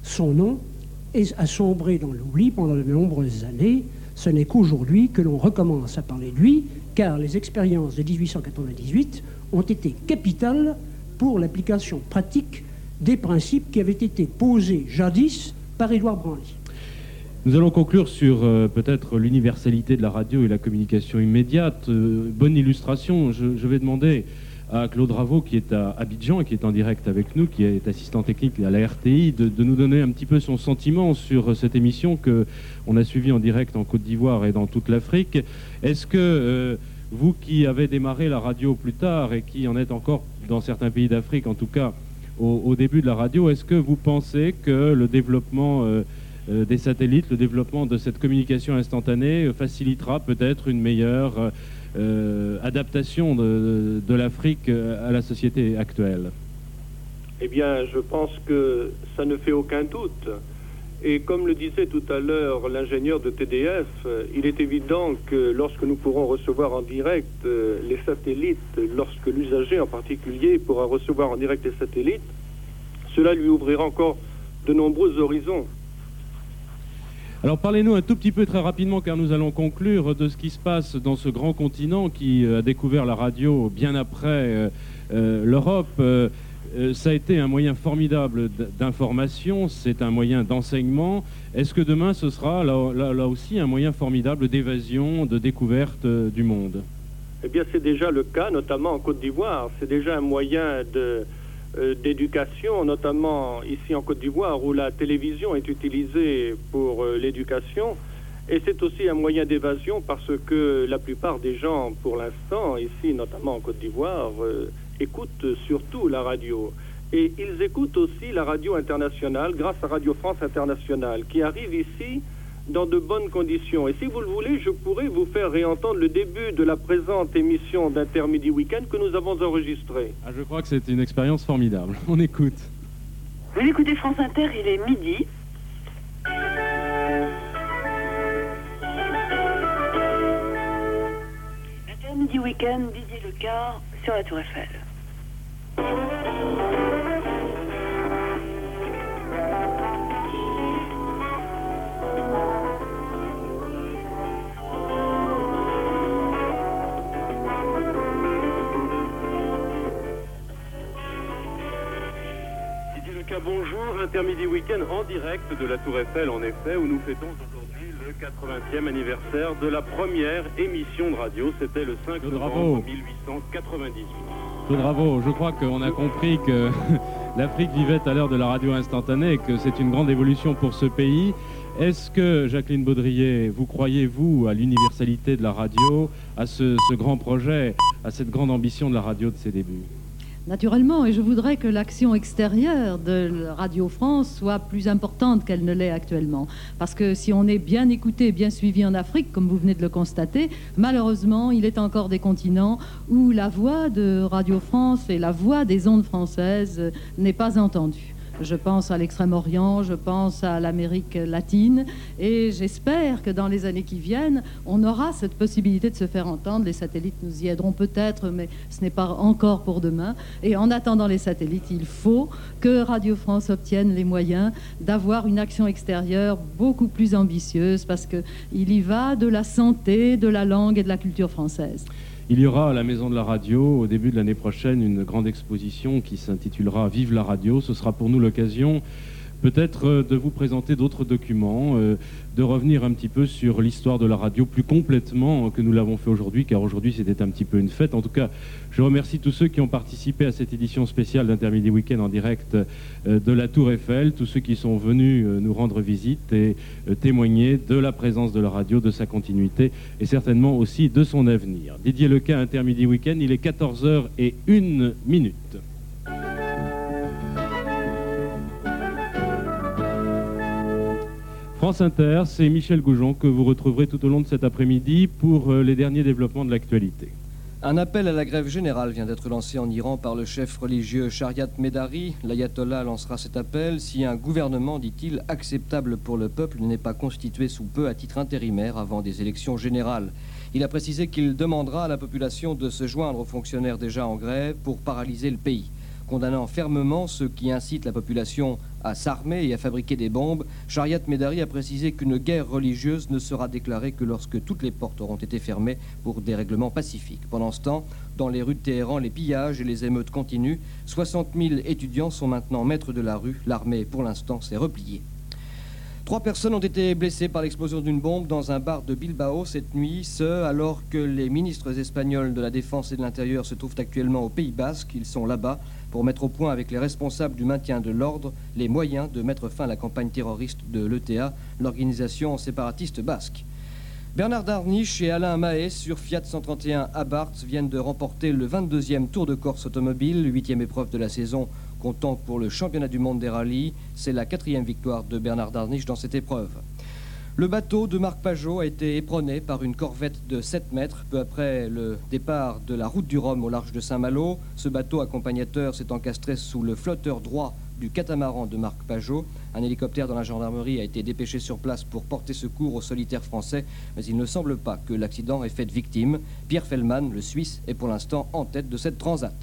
son nom a sombré dans l'oubli pendant de nombreuses années. Ce n'est qu'aujourd'hui que l'on recommence à parler de lui, car les expériences de 1898 ont été capitales pour l'application pratique des principes qui avaient été posés jadis par Édouard Branly. Nous allons conclure sur euh, peut-être l'universalité de la radio et la communication immédiate. Euh, bonne illustration, je, vais demander à Claude Raveau, qui est à Abidjan et qui est en direct avec nous, qui est assistant technique à la RTI, de, nous donner un petit peu son sentiment sur euh, cette émission que on a suivie en direct en Côte d'Ivoire et dans toute l'Afrique. Est-ce que vous qui avez démarré la radio plus tard et qui en êtes encore dans certains pays d'Afrique, en tout cas au, au début de la radio, est-ce que vous pensez que le développement des satellites, le développement de cette communication instantanée euh, facilitera peut-être une meilleure euh, euh, adaptation de, l'Afrique euh, à la société actuelle Eh bien, je pense que ça ne fait aucun doute. Et comme le disait tout à l'heure l'ingénieur de TDF, euh, il est évident que lorsque nous pourrons recevoir en direct euh, les satellites, lorsque l'usager en particulier pourra recevoir en direct les satellites, cela lui ouvrira encore de nombreux horizons. Alors parlez-nous un tout petit peu très rapidement, car nous allons conclure de ce qui se passe dans ce grand continent qui euh, a découvert la radio bien après euh, euh, l'Europe. Ça a été un moyen formidable d'information, c'est un moyen d'enseignement. Est-ce que demain ce sera là, aussi un moyen formidable d'évasion, de découverte du monde? Eh bien, c'est déjà le cas, notamment en Côte d'Ivoire. C'est déjà un moyen de, d'éducation, notamment ici en Côte d'Ivoire, où la télévision est utilisée pour euh, l'éducation. Et c'est aussi un moyen d'évasion parce que la plupart des gens, pour l'instant, ici, notamment en Côte d'Ivoire, euh, écoutent surtout la radio. Et ils écoutent aussi la radio internationale grâce à Radio France Internationale, qui arrive ici dans de bonnes conditions. Et si vous le voulez, je pourrais vous faire réentendre le début de la présente émission d'Intermidi Week-end que nous avons enregistrée. Ah, Je crois que c'est une expérience formidable. On écoute. Vous écoutez France Inter, il est midi. Intermidi Week-end, Didier Lecard sur la Tour Eiffel. Bonjour. Intermidi Week-end en direct de la Tour Eiffel, en effet, où nous fêtons aujourd'hui le 80e anniversaire de la première émission de radio. C'était le 5 Bravo. novembre 1898. Claude Bravo, je crois qu'on a compris que l'Afrique vivait à l'heure de la radio instantanée et que c'est une grande évolution pour ce pays. Est-ce que, Jacqueline Baudrier, vous croyez, vous, à l'universalité de la radio, à ce, ce grand projet, à cette grande ambition de la radio de ses débuts? Naturellement, et je voudrais que l'action extérieure de Radio France soit plus importante qu'elle ne l'est actuellement. Parce que si on est bien écouté, bien suivi en Afrique, comme vous venez de le constater, malheureusement, il est encore des continents où la voix de Radio France et la voix des ondes françaises n'est pas entendue. Je pense à l'Extrême-Orient, je pense à l'Amérique latine, et j'espère que dans les années qui viennent, on aura cette possibilité de se faire entendre. Les satellites nous y aideront peut-être, mais ce n'est pas encore pour demain. Et en attendant les satellites, il faut que Radio France obtienne les moyens d'avoir une action extérieure beaucoup plus ambitieuse, parce qu'il y va de la santé, de la langue et de la culture française. Il y aura à la Maison de la Radio, au début de l'année prochaine, une grande exposition qui s'intitulera Vive la radio. Ce sera pour nous l'occasion peut-être euh, de vous présenter d'autres documents, euh, de revenir un petit peu sur l'histoire de la radio plus complètement que nous l'avons fait aujourd'hui, car aujourd'hui c'était un petit peu une fête. En tout cas, je remercie tous ceux qui ont participé à cette édition spéciale d'Intermidi Week-end en direct euh, de la Tour Eiffel, tous ceux qui sont venus nous rendre visite et témoigner de la présence de la radio, de sa continuité et certainement aussi de son avenir. Didier Lequin, Intermidi Week-end, il est 14h et France Inter, c'est Michel Goujon que vous retrouverez tout au long de cet après-midi pour euh, les derniers développements de l'actualité. Un appel à la grève générale vient d'être lancé en Iran par le chef religieux Shariat Medari. L'ayatollah lancera cet appel si un gouvernement, dit-il, acceptable pour le peuple n'est pas constitué sous peu à titre intérimaire avant des élections générales. Il a précisé qu'il demandera à la population de se joindre aux fonctionnaires déjà en grève pour paralyser le pays. Condamnant fermement ceux qui incitent la population à s'armer et à fabriquer des bombes, Shariat Medari a précisé qu'une guerre religieuse ne sera déclarée que lorsque toutes les portes auront été fermées pour des règlements pacifiques. Pendant ce temps, dans les rues de Téhéran, les pillages et les émeutes continuent. 60 000 étudiants sont maintenant maîtres de la rue. L'armée, pour l'instant, s'est repliée. Trois personnes ont été blessées par l'explosion d'une bombe dans un bar de Bilbao cette nuit, ce alors que les ministres espagnols de la Défense et de l'Intérieur se trouvent actuellement au Pays Basque. Ils sont là-bas pour mettre au point avec les responsables du maintien de l'ordre les moyens de mettre fin à la campagne terroriste de l'ETA, l'organisation séparatiste basque. Bernard Darniche et Alain Mahé sur Fiat 131 Abarth viennent de remporter le 22e Tour de Corse automobile, huitième épreuve de la saison comptant pour le championnat du monde des rallyes. C'est la quatrième victoire de Bernard Darniche dans cette épreuve. Le bateau de Marc Pajot a été éperonné par une corvette de 7 mètres peu après le départ de la route du Rhum au large de Saint-Malo. Ce bateau accompagnateur s'est encastré sous le flotteur droit du catamaran de Marc Pajot. Un hélicoptère de la gendarmerie a été dépêché sur place pour porter secours aux solitaires français, mais il ne semble pas que l'accident ait fait de victime. Pierre Fellman, le Suisse, est pour l'instant en tête de cette transat.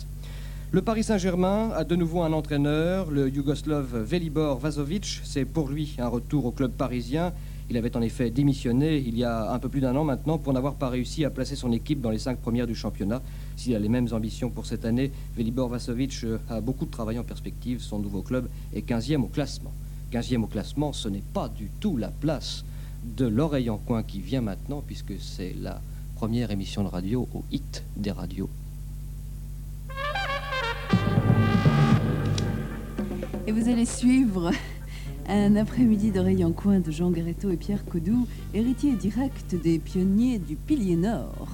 Le Paris Saint-Germain a de nouveau un entraîneur, le Yougoslave Velibor Vazovic. C'est pour lui un retour au club parisien. Il avait en effet démissionné il y a un peu plus d'un an maintenant pour n'avoir pas réussi à placer son équipe dans les cinq premières du championnat. S'il a les mêmes ambitions pour cette année, Velibor Vasovic euh, a beaucoup de travail en perspective. Son nouveau club est 15e au classement. 15e au classement, ce n'est pas du tout la place de l'oreille en coin qui vient maintenant, puisque c'est la première émission de radio au hit des radios Et vous allez suivre un après-midi d'oreille en coin de Jean Garetto et Pierre Codou, héritiers directs des pionniers du Pilier Nord.